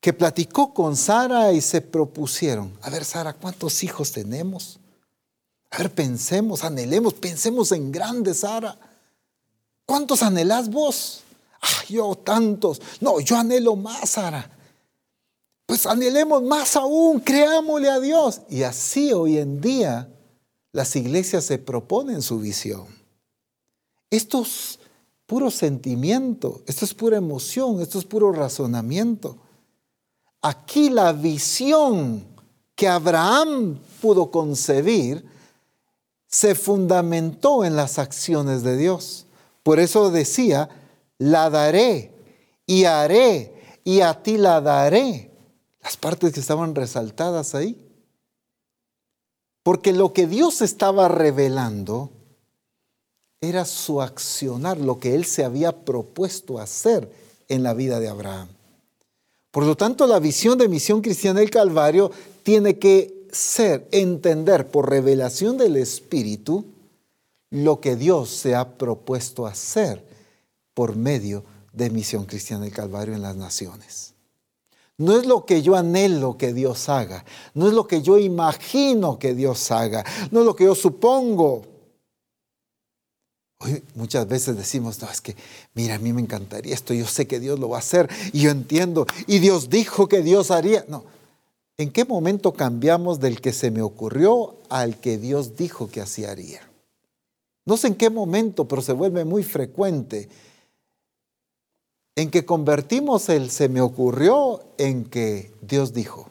que platicó con Sara y se propusieron, a ver Sara, ¿cuántos hijos tenemos? A ver, pensemos, anhelemos, pensemos en grande, Sara. ¿Cuántos anhelás vos? Ah, yo tantos. No, yo anhelo más, Sara. Pues anhelemos más aún, creámosle a Dios. Y así hoy en día las iglesias se proponen su visión. Estos puro sentimiento, esto es pura emoción, esto es puro razonamiento. Aquí la visión que Abraham pudo concebir se fundamentó en las acciones de Dios. Por eso decía, la daré y haré y a ti la daré. Las partes que estaban resaltadas ahí. Porque lo que Dios estaba revelando era su accionar, lo que él se había propuesto hacer en la vida de Abraham. Por lo tanto, la visión de Misión Cristiana del Calvario tiene que ser, entender por revelación del Espíritu lo que Dios se ha propuesto hacer por medio de Misión Cristiana del Calvario en las naciones. No es lo que yo anhelo que Dios haga, no es lo que yo imagino que Dios haga, no es lo que yo supongo, muchas veces decimos, no, es que, mira, a mí me encantaría esto, yo sé que Dios lo va a hacer y yo entiendo, y Dios dijo que Dios haría. No, ¿en qué momento cambiamos del que se me ocurrió al que Dios dijo que así haría? No sé en qué momento, pero se vuelve muy frecuente en que convertimos el se me ocurrió en que Dios dijo,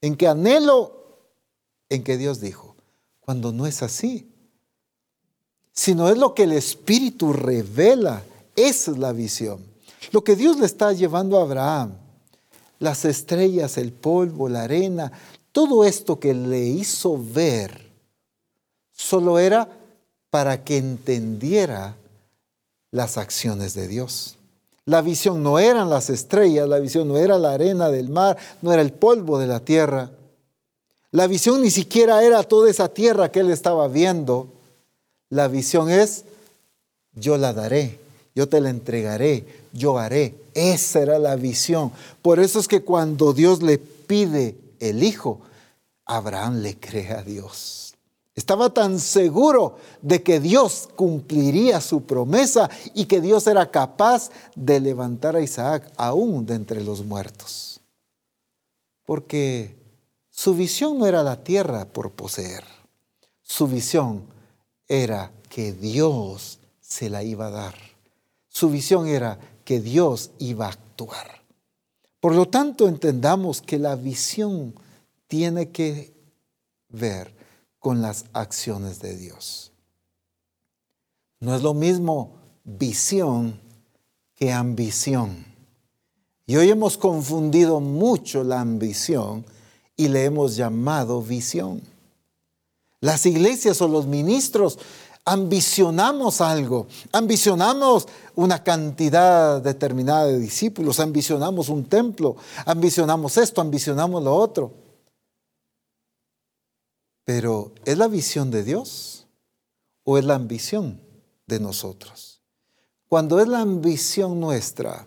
en que anhelo en que Dios dijo, cuando no es así sino es lo que el Espíritu revela. Esa es la visión. Lo que Dios le está llevando a Abraham, las estrellas, el polvo, la arena, todo esto que le hizo ver, solo era para que entendiera las acciones de Dios. La visión no eran las estrellas, la visión no era la arena del mar, no era el polvo de la tierra. La visión ni siquiera era toda esa tierra que él estaba viendo. La visión es, yo la daré, yo te la entregaré, yo haré. Esa era la visión. Por eso es que cuando Dios le pide el hijo, Abraham le cree a Dios. Estaba tan seguro de que Dios cumpliría su promesa y que Dios era capaz de levantar a Isaac aún de entre los muertos. Porque su visión no era la tierra por poseer. Su visión era que Dios se la iba a dar. Su visión era que Dios iba a actuar. Por lo tanto, entendamos que la visión tiene que ver con las acciones de Dios. No es lo mismo visión que ambición. Y hoy hemos confundido mucho la ambición y le hemos llamado visión. Las iglesias o los ministros ambicionamos algo, ambicionamos una cantidad determinada de discípulos, ambicionamos un templo, ambicionamos esto, ambicionamos lo otro. Pero ¿es la visión de Dios o es la ambición de nosotros? Cuando es la ambición nuestra,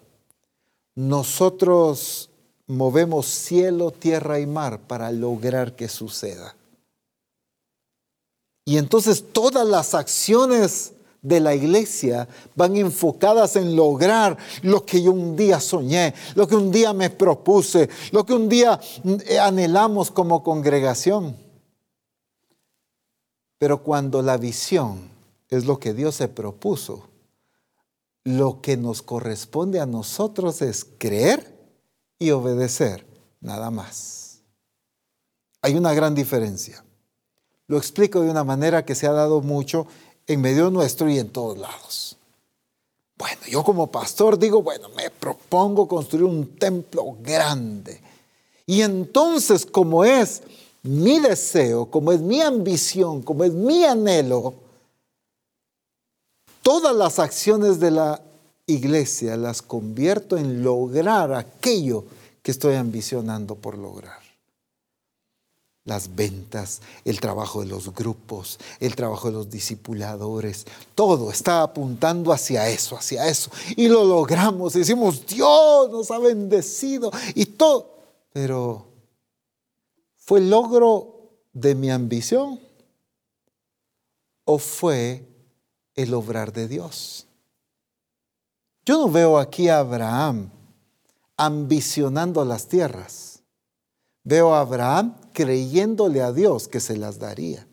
nosotros movemos cielo, tierra y mar para lograr que suceda. Y entonces todas las acciones de la iglesia van enfocadas en lograr lo que yo un día soñé, lo que un día me propuse, lo que un día eh, anhelamos como congregación. Pero cuando la visión es lo que Dios se propuso, lo que nos corresponde a nosotros es creer y obedecer, nada más. Hay una gran diferencia. Lo explico de una manera que se ha dado mucho en medio nuestro y en todos lados. Bueno, yo como pastor digo, bueno, me propongo construir un templo grande. Y entonces, como es mi deseo, como es mi ambición, como es mi anhelo, todas las acciones de la iglesia las convierto en lograr aquello que estoy ambicionando por lograr las ventas, el trabajo de los grupos, el trabajo de los discipuladores, todo está apuntando hacia eso, hacia eso. Y lo logramos, decimos, Dios nos ha bendecido y todo. Pero ¿fue logro de mi ambición o fue el obrar de Dios? Yo no veo aquí a Abraham ambicionando las tierras. Veo a Abraham creyéndole a Dios que se las daría.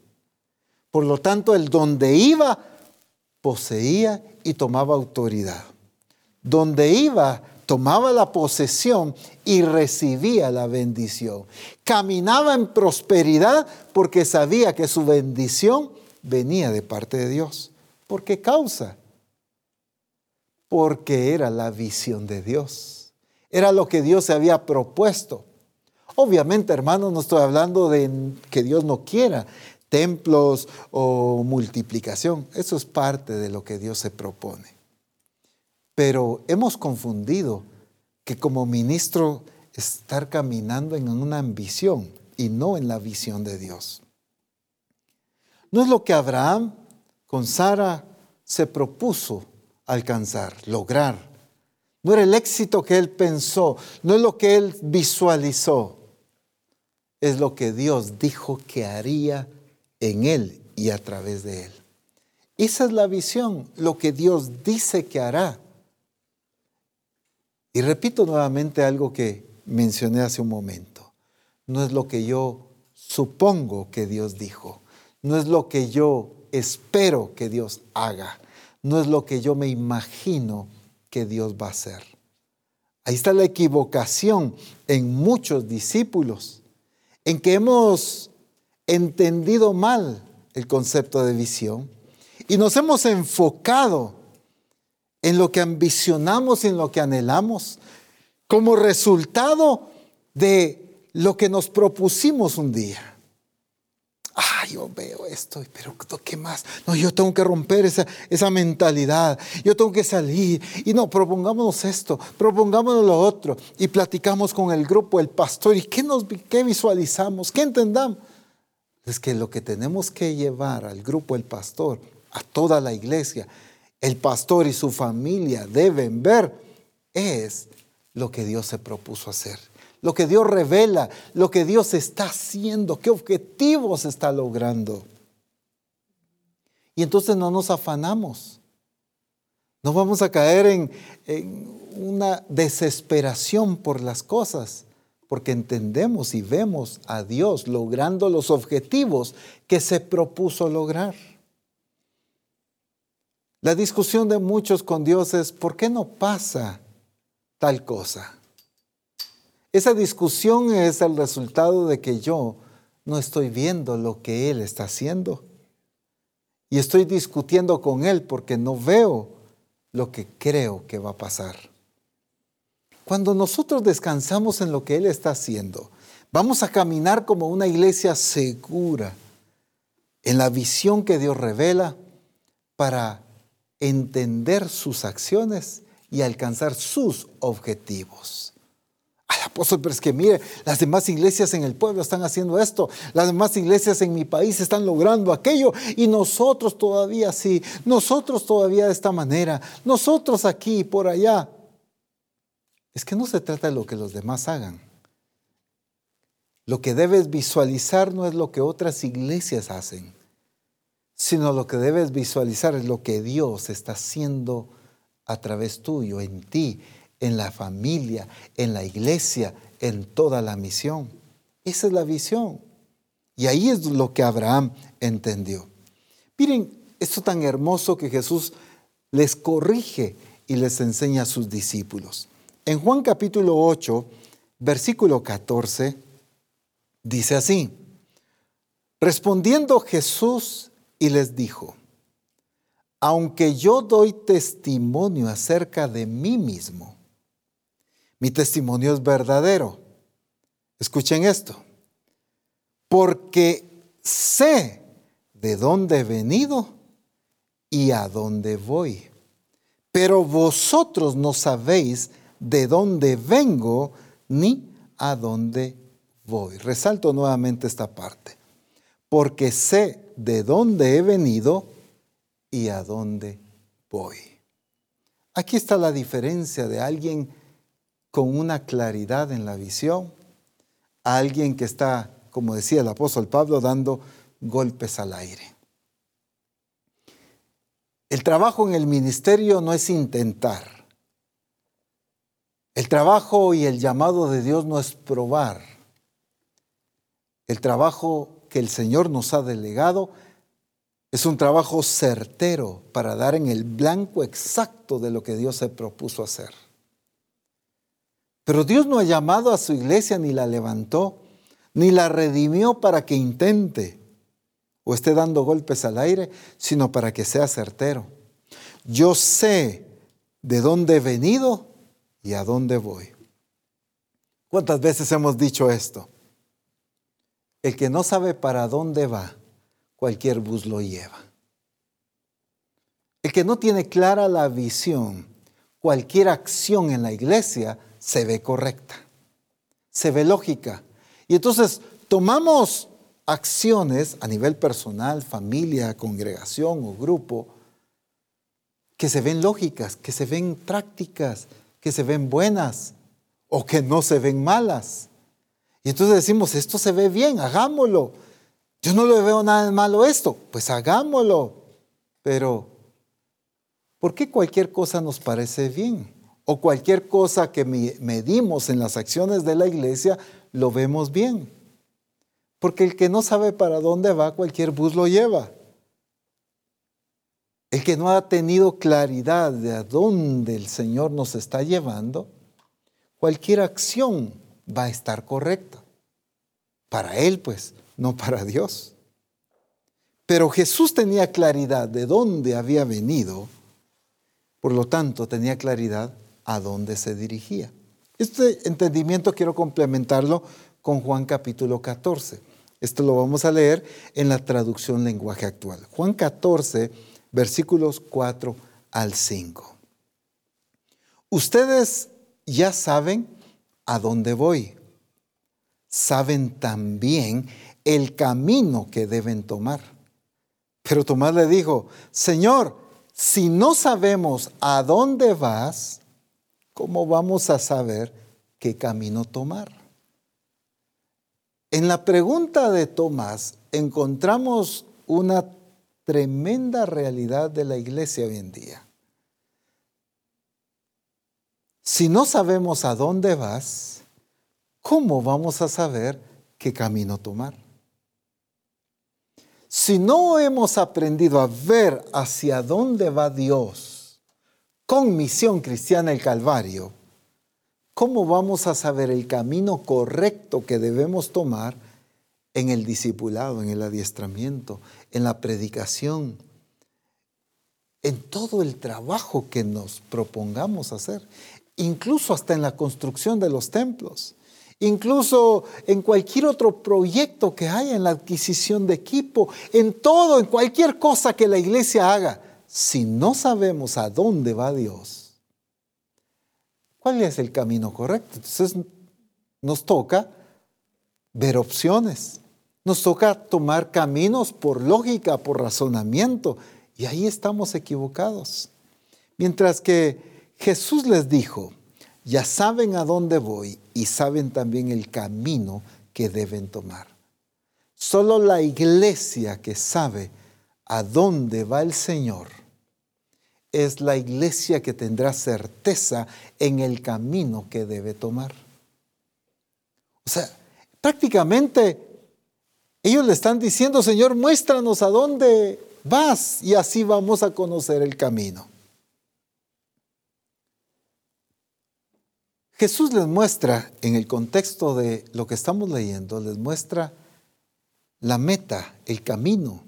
Por lo tanto, el donde iba, poseía y tomaba autoridad. Donde iba, tomaba la posesión y recibía la bendición. Caminaba en prosperidad porque sabía que su bendición venía de parte de Dios. ¿Por qué causa? Porque era la visión de Dios. Era lo que Dios se había propuesto. Obviamente, hermano, no estoy hablando de que Dios no quiera templos o multiplicación. Eso es parte de lo que Dios se propone. Pero hemos confundido que como ministro estar caminando en una ambición y no en la visión de Dios. No es lo que Abraham con Sara se propuso alcanzar, lograr. No era el éxito que él pensó, no es lo que él visualizó es lo que Dios dijo que haría en él y a través de él. Esa es la visión, lo que Dios dice que hará. Y repito nuevamente algo que mencioné hace un momento. No es lo que yo supongo que Dios dijo. No es lo que yo espero que Dios haga. No es lo que yo me imagino que Dios va a hacer. Ahí está la equivocación en muchos discípulos en que hemos entendido mal el concepto de visión y nos hemos enfocado en lo que ambicionamos en lo que anhelamos como resultado de lo que nos propusimos un día. Ah, yo veo esto, pero ¿qué más? No, yo tengo que romper esa, esa mentalidad, yo tengo que salir. Y no, propongámonos esto, propongámonos lo otro. Y platicamos con el grupo, el pastor, ¿y qué, nos, qué visualizamos? ¿Qué entendamos? Es que lo que tenemos que llevar al grupo, el pastor, a toda la iglesia, el pastor y su familia deben ver, es lo que Dios se propuso hacer lo que Dios revela, lo que Dios está haciendo, qué objetivos está logrando. Y entonces no nos afanamos. No vamos a caer en, en, una desesperación por las cosas, porque entendemos y vemos a Dios logrando los objetivos que se propuso lograr. La discusión de muchos con Dios es, ¿por qué no pasa tal cosa? Esa discusión es el resultado de que yo no estoy viendo lo que Él está haciendo. Y estoy discutiendo con Él porque no veo lo que creo que va a pasar. Cuando nosotros descansamos en lo que Él está haciendo, vamos a caminar como una iglesia segura en la visión que Dios revela para entender sus acciones y alcanzar sus objetivos. apóstol, pero es que mire, las demás iglesias en el pueblo están haciendo esto, las demás iglesias en mi país están logrando aquello y nosotros todavía sí, nosotros todavía de esta manera, nosotros aquí y por allá. Es que no se trata de lo que los demás hagan. Lo que debes visualizar no es lo que otras iglesias hacen, sino lo que debes visualizar es lo que Dios está haciendo a través tuyo, en ti, en la familia, en la iglesia, en toda la misión. Esa es la visión. Y ahí es lo que Abraham entendió. Miren esto tan hermoso que Jesús les corrige y les enseña a sus discípulos. En Juan capítulo 8, versículo 14, dice así, respondiendo Jesús y les dijo, aunque yo doy testimonio acerca de mí mismo, mi testimonio es verdadero. Escuchen esto. Porque sé de dónde he venido y a dónde voy. Pero vosotros no sabéis de dónde vengo ni a dónde voy. Resalto nuevamente esta parte. Porque sé de dónde he venido y a dónde voy. Aquí está la diferencia de alguien con una claridad en la visión, a alguien que está, como decía el apóstol Pablo, dando golpes al aire. El trabajo en el ministerio no es intentar. El trabajo y el llamado de Dios no es probar. El trabajo que el Señor nos ha delegado es un trabajo certero para dar en el blanco exacto de lo que Dios se propuso hacer. Pero Dios no ha llamado a su iglesia ni la levantó, ni la redimió para que intente o esté dando golpes al aire, sino para que sea certero. Yo sé de dónde he venido y a dónde voy. ¿Cuántas veces hemos dicho esto? El que no sabe para dónde va, cualquier bus lo lleva. El que no tiene clara la visión, cualquier acción en la iglesia se ve correcta, se ve lógica. Y entonces tomamos acciones a nivel personal, familia, congregación o grupo, que se ven lógicas, que se ven prácticas, que se ven buenas o que no se ven malas. Y entonces decimos, esto se ve bien, hagámoslo. Yo no le veo nada de malo esto, pues hagámoslo. Pero, ¿por qué cualquier cosa nos parece bien? o cualquier cosa que medimos en las acciones de la iglesia, lo vemos bien. Porque el que no sabe para dónde va, cualquier bus lo lleva. El que no ha tenido claridad de a dónde el Señor nos está llevando, cualquier acción va a estar correcta. Para Él, pues, no para Dios. Pero Jesús tenía claridad de dónde había venido, por lo tanto tenía claridad a dónde se dirigía. Este entendimiento quiero complementarlo con Juan capítulo 14. Esto lo vamos a leer en la traducción lenguaje actual. Juan 14, versículos 4 al 5. Ustedes ya saben a dónde voy. Saben también el camino que deben tomar. Pero Tomás le dijo, Señor, si no sabemos a dónde vas, ¿cómo vamos a saber qué camino tomar? En la pregunta de Tomás encontramos una tremenda realidad de la iglesia hoy en día. Si no sabemos a dónde vas, ¿cómo vamos a saber qué camino tomar? Si no hemos aprendido a ver hacia dónde va Dios, con Misión Cristiana el Calvario, ¿cómo vamos a saber el camino correcto que debemos tomar en el discipulado, en el adiestramiento, en la predicación, en todo el trabajo que nos propongamos hacer, incluso hasta en la construcción de los templos? incluso en cualquier otro proyecto que haya, en la adquisición de equipo, en todo, en cualquier cosa que la iglesia haga si no sabemos a dónde va Dios, ¿cuál es el camino correcto? Entonces nos toca ver opciones, nos toca tomar caminos por lógica, por razonamiento, y ahí estamos equivocados. Mientras que Jesús les dijo, ya saben a dónde voy y saben también el camino que deben tomar. Solo la iglesia que sabe a dónde va el Señor es la iglesia que tendrá certeza en el camino que debe tomar. O sea, prácticamente ellos le están diciendo, Señor, muéstranos a dónde vas y así vamos a conocer el camino. Jesús les muestra, en el contexto de lo que estamos leyendo, les muestra la meta, el camino,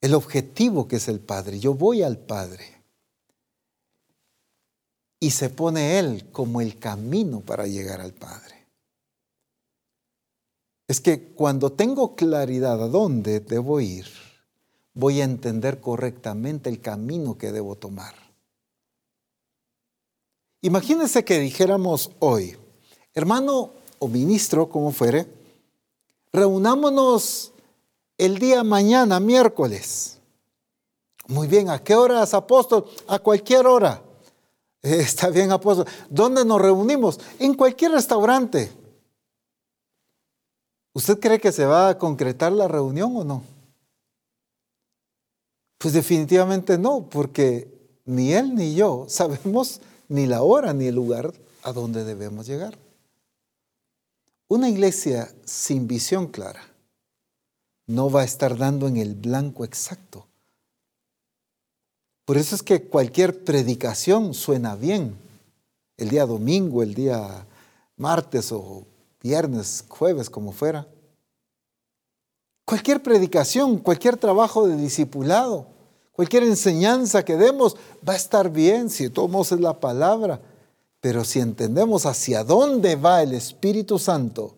el objetivo que es el Padre. Yo voy al Padre. Y se pone Él como el camino para llegar al Padre. Es que cuando tengo claridad a dónde debo ir, voy a entender correctamente el camino que debo tomar. Imagínense que dijéramos hoy, hermano o ministro, como fuere, reunámonos el día mañana, miércoles. Muy bien, ¿a qué horas, apóstol? A cualquier hora. está bien, apóstol. ¿Dónde nos reunimos? En cualquier restaurante. ¿Usted cree que se va a concretar la reunión o no? Pues definitivamente no, porque ni él ni yo sabemos ni la hora ni el lugar a donde debemos llegar. Una iglesia sin visión clara no va a estar dando en el blanco exacto. Por eso es que cualquier predicación suena bien. El día domingo, el día martes o viernes, jueves, como fuera. Cualquier predicación, cualquier trabajo de discipulado, cualquier enseñanza que demos va a estar bien si tomamos la palabra. Pero si entendemos hacia dónde va el Espíritu Santo,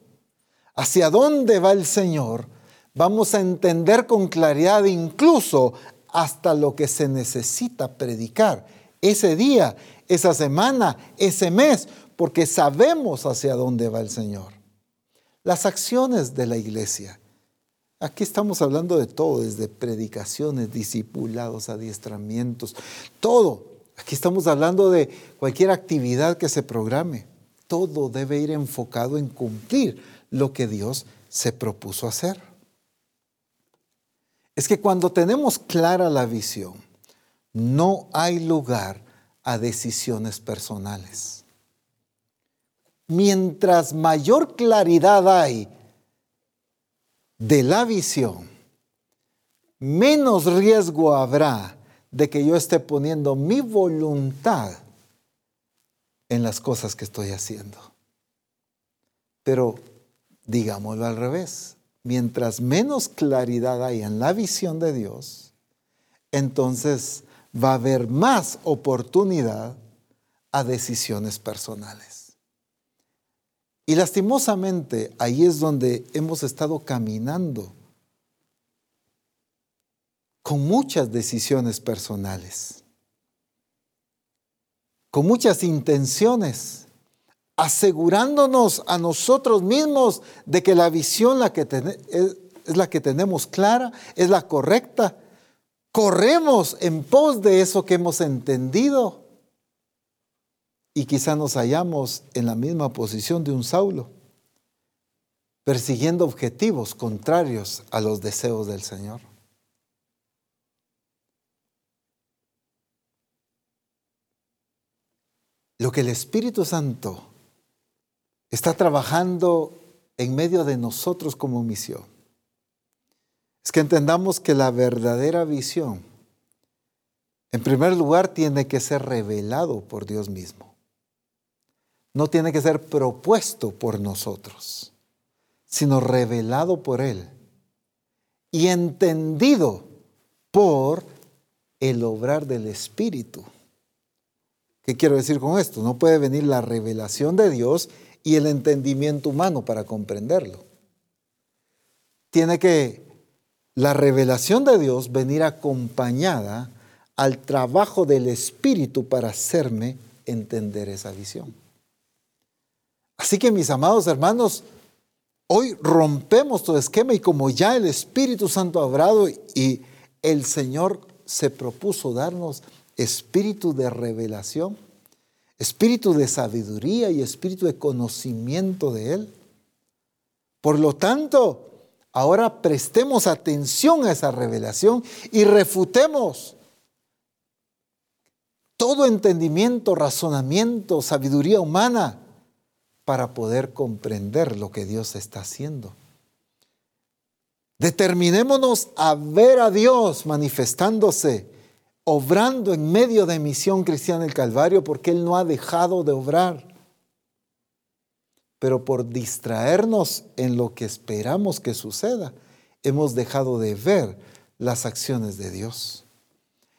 hacia dónde va el Señor, vamos a entender con claridad incluso hasta lo que se necesita predicar ese día, esa semana, ese mes, porque sabemos hacia dónde va el Señor. Las acciones de la iglesia. Aquí estamos hablando de todo, desde predicaciones, discipulados, adiestramientos, todo. Aquí estamos hablando de cualquier actividad que se programe. Todo debe ir enfocado en cumplir lo que Dios se propuso hacer. Es que cuando tenemos clara la visión, no hay lugar a decisiones personales. Mientras mayor claridad hay de la visión, menos riesgo habrá de que yo esté poniendo mi voluntad en las cosas que estoy haciendo. Pero digámoslo al revés, mientras menos claridad hay en la visión de Dios, entonces va a haber más oportunidad a decisiones personales. Y lastimosamente ahí es donde hemos estado caminando con muchas decisiones personales, con muchas intenciones, asegurándonos a nosotros mismos de que la visión la que es, es la que tenemos clara, es la correcta. Corremos en pos de eso que hemos entendido y quizá nos hallamos en la misma posición de un Saulo, persiguiendo objetivos contrarios a los deseos del Señor. Lo que el Espíritu Santo está trabajando en medio de nosotros como misión es que entendamos que la verdadera visión, en primer lugar, tiene que ser revelado por Dios mismo no tiene que ser propuesto por nosotros, sino revelado por Él y entendido por el obrar del Espíritu. ¿Qué quiero decir con esto? No puede venir la revelación de Dios y el entendimiento humano para comprenderlo. Tiene que la revelación de Dios venir acompañada al trabajo del Espíritu para hacerme entender esa visión. Así que mis amados hermanos, hoy rompemos todo esquema y como ya el Espíritu Santo ha obrado y el Señor se propuso darnos espíritu de revelación, espíritu de sabiduría y espíritu de conocimiento de Él. Por lo tanto, ahora prestemos atención a esa revelación y refutemos todo entendimiento, razonamiento, sabiduría humana para poder comprender lo que Dios está haciendo. Determinémonos a ver a Dios manifestándose, obrando en medio de misión cristiana el Calvario, porque Él no ha dejado de obrar. Pero por distraernos en lo que esperamos que suceda, hemos dejado de ver las acciones de Dios.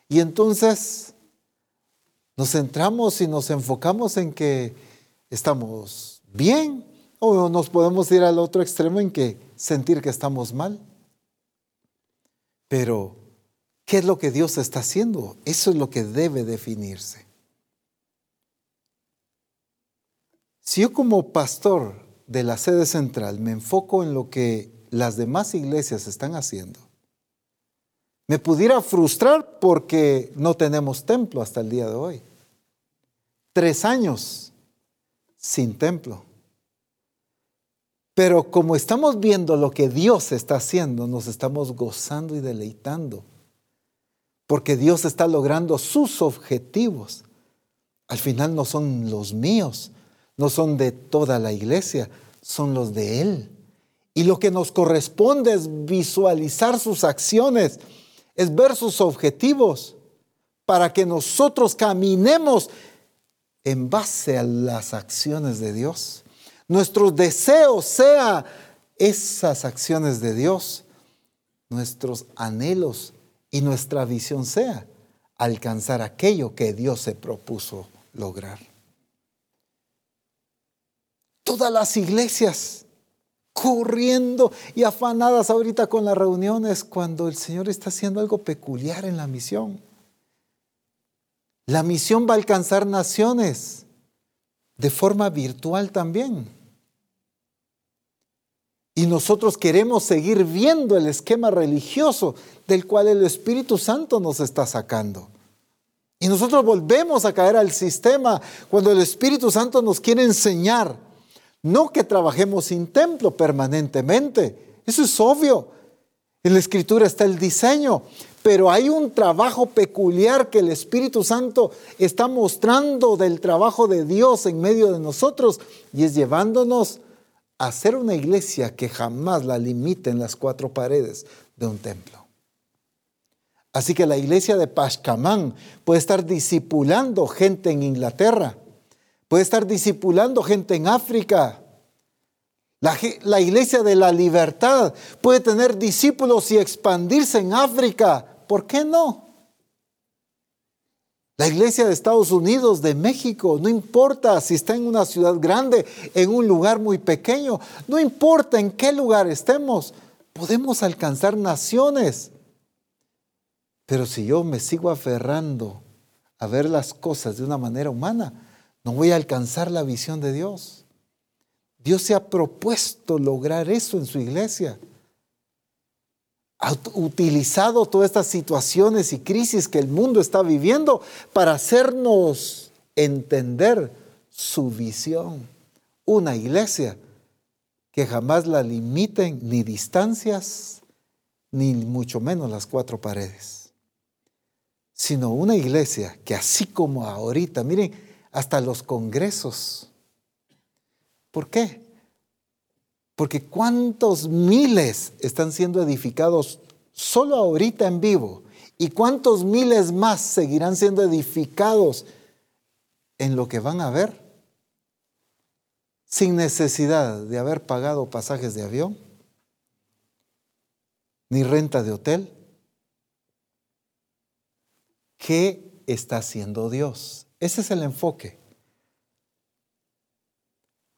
Y entonces nos centramos y nos enfocamos en que estamos bien o nos podemos ir al otro extremo en que sentir que estamos mal. Pero, ¿qué es lo que Dios está haciendo? Eso es lo que debe definirse. Si yo como pastor de la sede central me enfoco en lo que las demás iglesias están haciendo, me pudiera frustrar porque no tenemos templo hasta el día de hoy. Tres años sin templo. Pero como estamos viendo lo que Dios está haciendo, nos estamos gozando y deleitando. Porque Dios está logrando sus objetivos. Al final no son los míos, no son de toda la iglesia, son los de Él. Y lo que nos corresponde es visualizar sus acciones, es ver sus objetivos, para que nosotros caminemos en base a las acciones de Dios. Nuestros deseos sea esas acciones de Dios. Nuestros anhelos y nuestra visión sea alcanzar aquello que Dios se propuso lograr. Todas las iglesias corriendo y afanadas ahorita con las reuniones cuando el Señor está haciendo algo peculiar en la misión. La misión va a alcanzar naciones de forma virtual también. Y nosotros queremos seguir viendo el esquema religioso del cual el Espíritu Santo nos está sacando. Y nosotros volvemos a caer al sistema cuando el Espíritu Santo nos quiere enseñar, no que trabajemos sin templo permanentemente, eso es obvio. En la Escritura está el diseño, pero hay un trabajo peculiar que el Espíritu Santo está mostrando del trabajo de Dios en medio de nosotros y es llevándonos hacer una iglesia que jamás la limite en las cuatro paredes de un templo. Así que la iglesia de Pashkamán puede estar discipulando gente en Inglaterra, puede estar discipulando gente en África, la, iglesia de la libertad puede tener discípulos y expandirse en África. ¿Por qué no? La iglesia de Estados Unidos, de México, no importa si está en una ciudad grande, en un lugar muy pequeño, no importa en qué lugar estemos, podemos alcanzar naciones. Pero si yo me sigo aferrando a ver las cosas de una manera humana, no voy a alcanzar la visión de Dios. Dios se ha propuesto lograr eso en su iglesia. Ha utilizado todas estas situaciones y crisis que el mundo está viviendo para hacernos entender su visión. Una iglesia que jamás la limiten ni distancias, ni mucho menos las cuatro paredes, sino una iglesia que así como ahorita, miren, hasta los congresos, ¿Por qué? Porque cuántos miles están siendo edificados solo ahorita en vivo y cuántos miles más seguirán siendo edificados en lo que van a ver sin necesidad de haber pagado pasajes de avión ni renta de hotel. ¿Qué está haciendo Dios? Ese es el enfoque.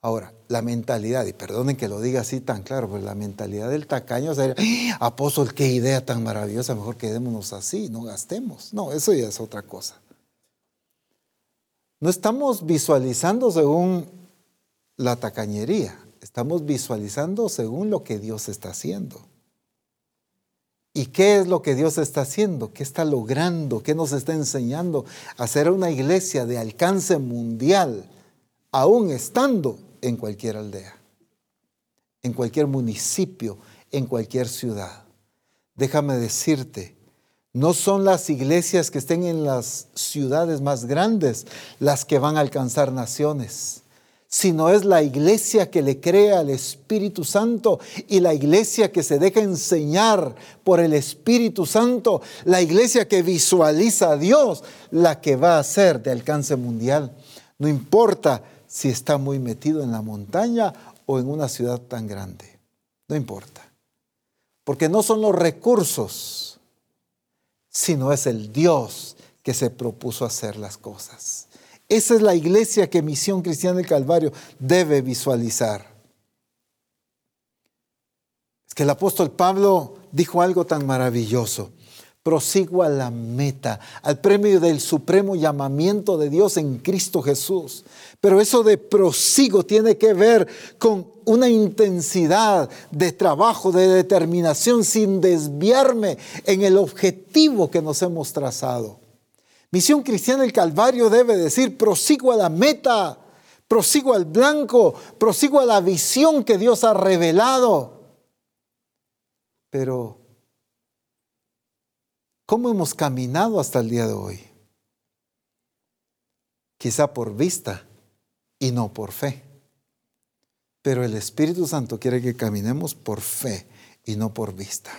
Ahora, la mentalidad, y perdonen que lo diga así tan claro, pero la mentalidad del tacaño sería, ¡Ah, apóstol, qué idea tan maravillosa, mejor quedémonos así, no gastemos. No, eso ya es otra cosa. No estamos visualizando según la tacañería, estamos visualizando según lo que Dios está haciendo. ¿Y qué es lo que Dios está haciendo? ¿Qué está logrando? ¿Qué nos está enseñando? Hacer una iglesia de alcance mundial, aún estando en cualquier aldea, en cualquier municipio, en cualquier ciudad. Déjame decirte, no son las iglesias que estén en las ciudades más grandes las que van a alcanzar naciones, sino es la iglesia que le crea al Espíritu Santo y la iglesia que se deja enseñar por el Espíritu Santo, la iglesia que visualiza a Dios, la que va a ser de alcance mundial. No importa si está muy metido en la montaña o en una ciudad tan grande, no importa, porque no son los recursos sino es el Dios que se propuso hacer las cosas. Esa es la iglesia que Misión Cristiana del Calvario debe visualizar. Es que el apóstol Pablo dijo algo tan maravilloso. Prosigo a la meta, al premio del supremo llamamiento de Dios en Cristo Jesús. Pero eso de prosigo tiene que ver con una intensidad de trabajo, de determinación, sin desviarme en el objetivo que nos hemos trazado. Misión cristiana del Calvario debe decir, prosigo a la meta, prosigo al blanco, prosigo a la visión que Dios ha revelado. Pero, ¿cómo hemos caminado hasta el día de hoy? Quizá por vista y no por fe. Pero el Espíritu Santo quiere que caminemos por fe y no por vista.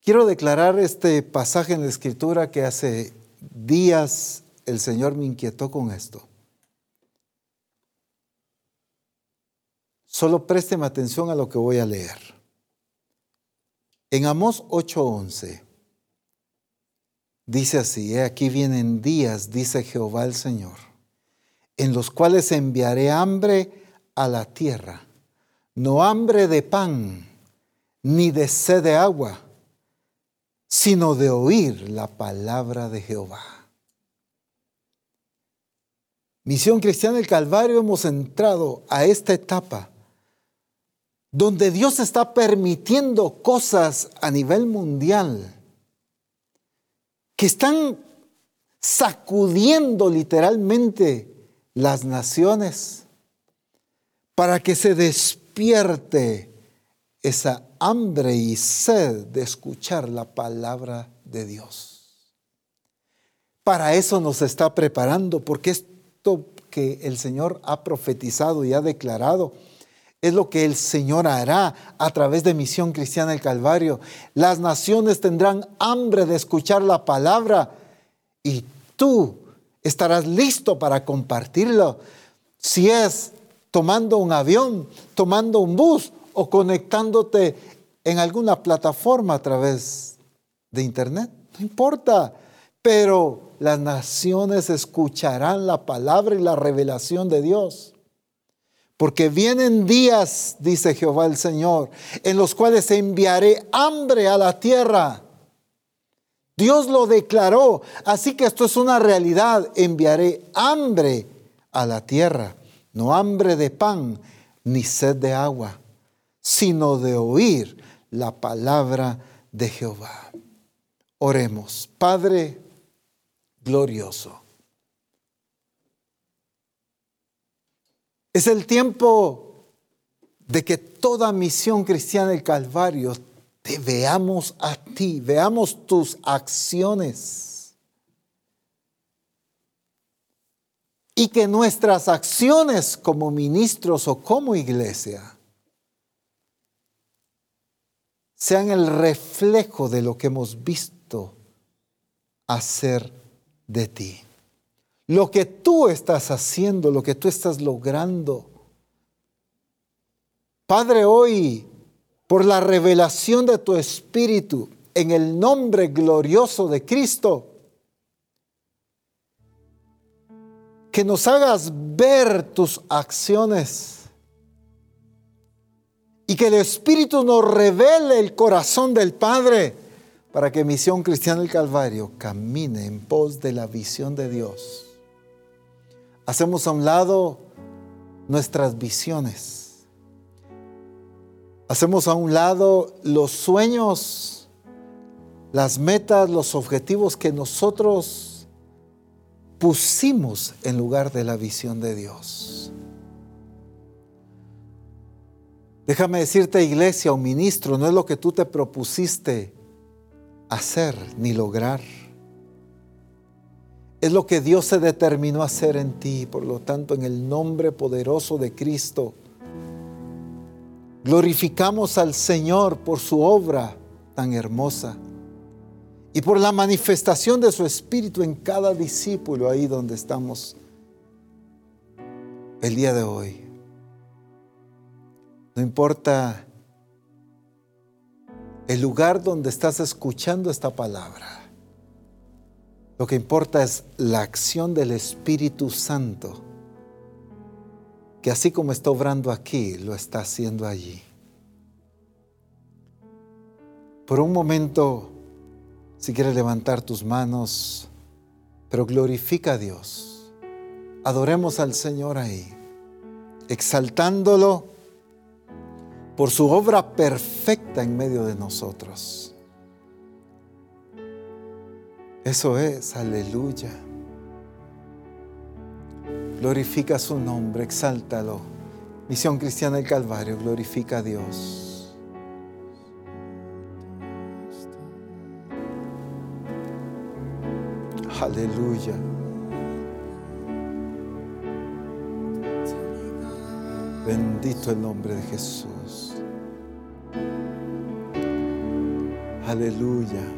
Quiero declarar este pasaje en la Escritura que hace días el Señor me inquietó con esto. Solo présteme atención a lo que voy a leer. En Amós 8:11 dice así, aquí vienen días, dice Jehová el Señor en los cuales enviaré hambre a la tierra, no hambre de pan, ni de sed de agua, sino de oír la palabra de Jehová. Misión Cristiana del Calvario hemos entrado a esta etapa donde Dios está permitiendo cosas a nivel mundial que están sacudiendo literalmente las naciones para que se despierte esa hambre y sed de escuchar la palabra de Dios. Para eso nos está preparando, porque esto que el Señor ha profetizado y ha declarado es lo que el Señor hará a través de Misión Cristiana del Calvario. Las naciones tendrán hambre de escuchar la palabra y tú estarás listo para compartirlo. Si es tomando un avión, tomando un bus o conectándote en alguna plataforma a través de internet, no importa. Pero las naciones escucharán la palabra y la revelación de Dios. Porque vienen días, dice Jehová el Señor, en los cuales enviaré hambre a la tierra Dios lo declaró. Así que esto es una realidad. Enviaré hambre a la tierra. No hambre de pan ni sed de agua, sino de oír la palabra de Jehová. Oremos. Padre glorioso. Es el tiempo de que toda misión cristiana del Calvario veamos a ti, veamos tus acciones. Y que nuestras acciones como ministros o como iglesia sean el reflejo de lo que hemos visto hacer de ti. Lo que tú estás haciendo, lo que tú estás logrando. Padre, hoy por la revelación de tu Espíritu en el nombre glorioso de Cristo. Que nos hagas ver tus acciones y que el Espíritu nos revele el corazón del Padre para que Misión Cristiana del Calvario camine en pos de la visión de Dios. Hacemos a un lado nuestras visiones. Hacemos a un lado los sueños, las metas, los objetivos que nosotros pusimos en lugar de la visión de Dios. Déjame decirte, iglesia o ministro, no es lo que tú te propusiste hacer ni lograr. Es lo que Dios se determinó a hacer en ti. Por lo tanto, en el nombre poderoso de Cristo, glorificamos al Señor por su obra tan hermosa y por la manifestación de su Espíritu en cada discípulo ahí donde estamos el día de hoy. No importa el lugar donde estás escuchando esta palabra. Lo que importa es la acción del Espíritu Santo, que así como está obrando aquí, lo está haciendo allí. Por un momento, si quieres levantar tus manos, pero glorifica a Dios. Adoremos al Señor ahí, exaltándolo por su obra perfecta en medio de nosotros. Eso es, aleluya. Glorifica su nombre, exáltalo. Misión Cristiana del Calvario, glorifica a Dios. Aleluya. Bendito el nombre de Jesús. Aleluya.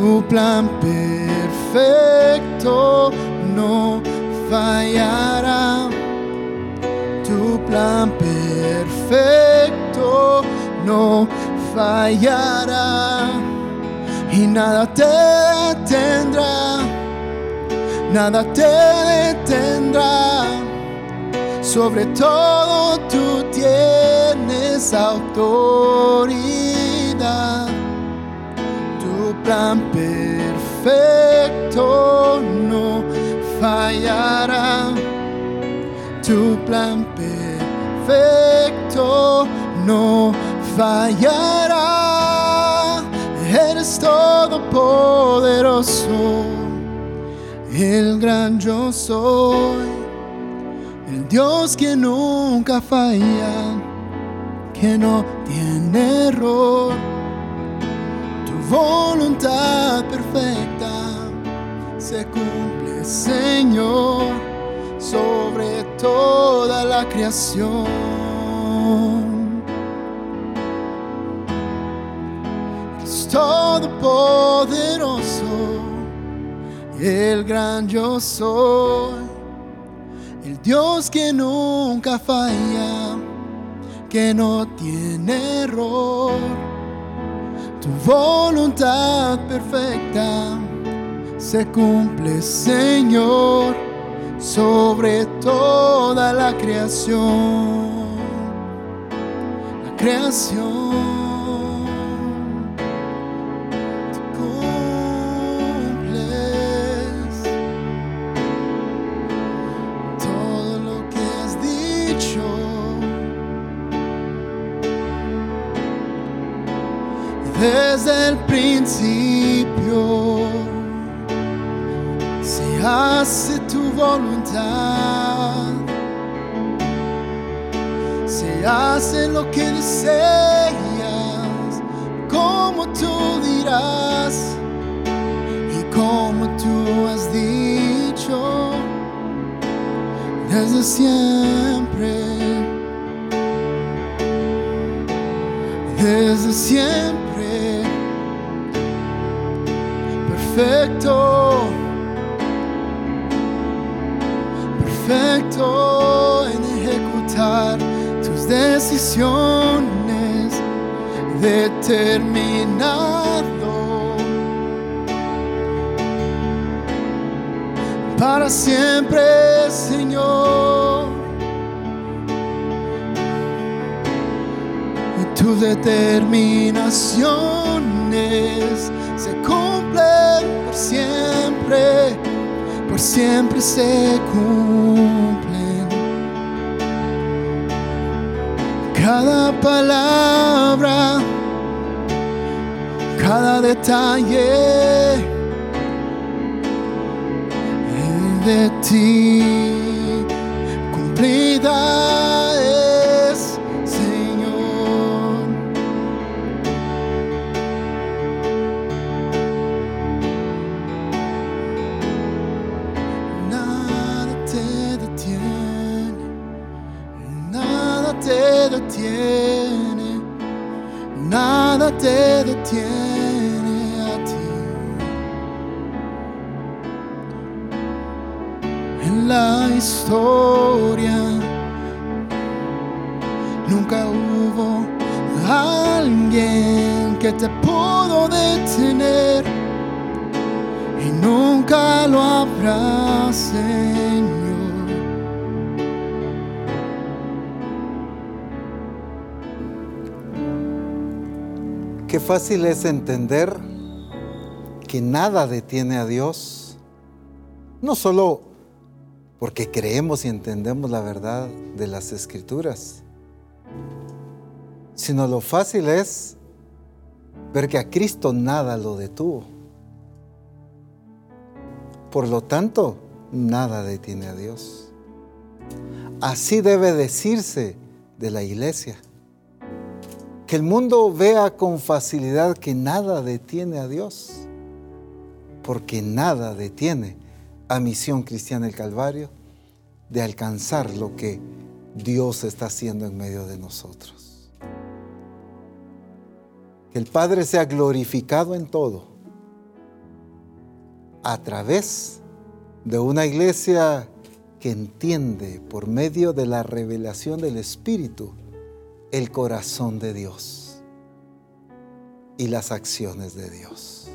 Tu plan perfecto no fallará. Tu plan perfecto no fallará y nada te detendrá, nada te detendrá. Sobre todo tú tienes autoridad. Plan perfecto no fallará. Tu plan perfecto no fallará. Eres todopoderoso, el gran yo soy, el Dios que nunca falla, que no tiene error. Voluntad perfecta se cumple, Señor, sobre toda la creación. Es todopoderoso, el gran yo soy, el Dios que nunca falla, que no tiene error. Tu voluntad perfecta se cumple, Señor, sobre toda la creación. La creación. Desde el principio. Se hace tu voluntad, se hace lo que deseas, como tú dirás y como tú has dicho desde siempre, desde siempre, perfecto. perfecto en ejecutar tus decisiones, determinado para siempre, Señor. Y tus determinaciones se por siempre se cumplen. Cada palabra, cada detalle de ti fácil es entender que nada detiene a Dios, no solo porque creemos y entendemos la verdad de las escrituras, sino lo fácil es ver que a Cristo nada lo detuvo. Por lo tanto, nada detiene a Dios. Así debe decirse de la iglesia. Que el mundo vea con facilidad que nada detiene a Dios. Porque nada detiene a Misión Cristiana el Calvario de alcanzar lo que Dios está haciendo en medio de nosotros. Que el Padre sea glorificado en todo a través de una iglesia que entiende por medio de la revelación del Espíritu el corazón de Dios y las acciones de Dios.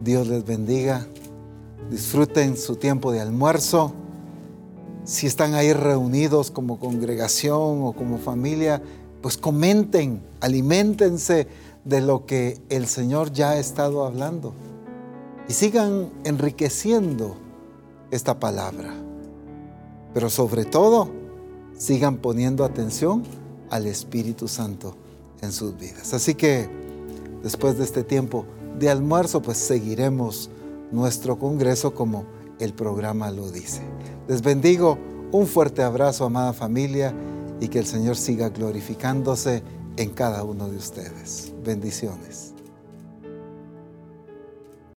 Dios les bendiga. Disfruten su tiempo de almuerzo. Si están ahí reunidos como congregación o como familia, pues comenten, alimentense de lo que el Señor ya ha estado hablando y sigan enriqueciendo esta palabra. Pero sobre todo, sigan poniendo atención al Espíritu Santo en sus vidas. Así que después de este tiempo de almuerzo, pues seguiremos nuestro congreso como el programa lo dice. Les bendigo, un fuerte abrazo, amada familia, y que el Señor siga glorificándose en cada uno de ustedes. Bendiciones.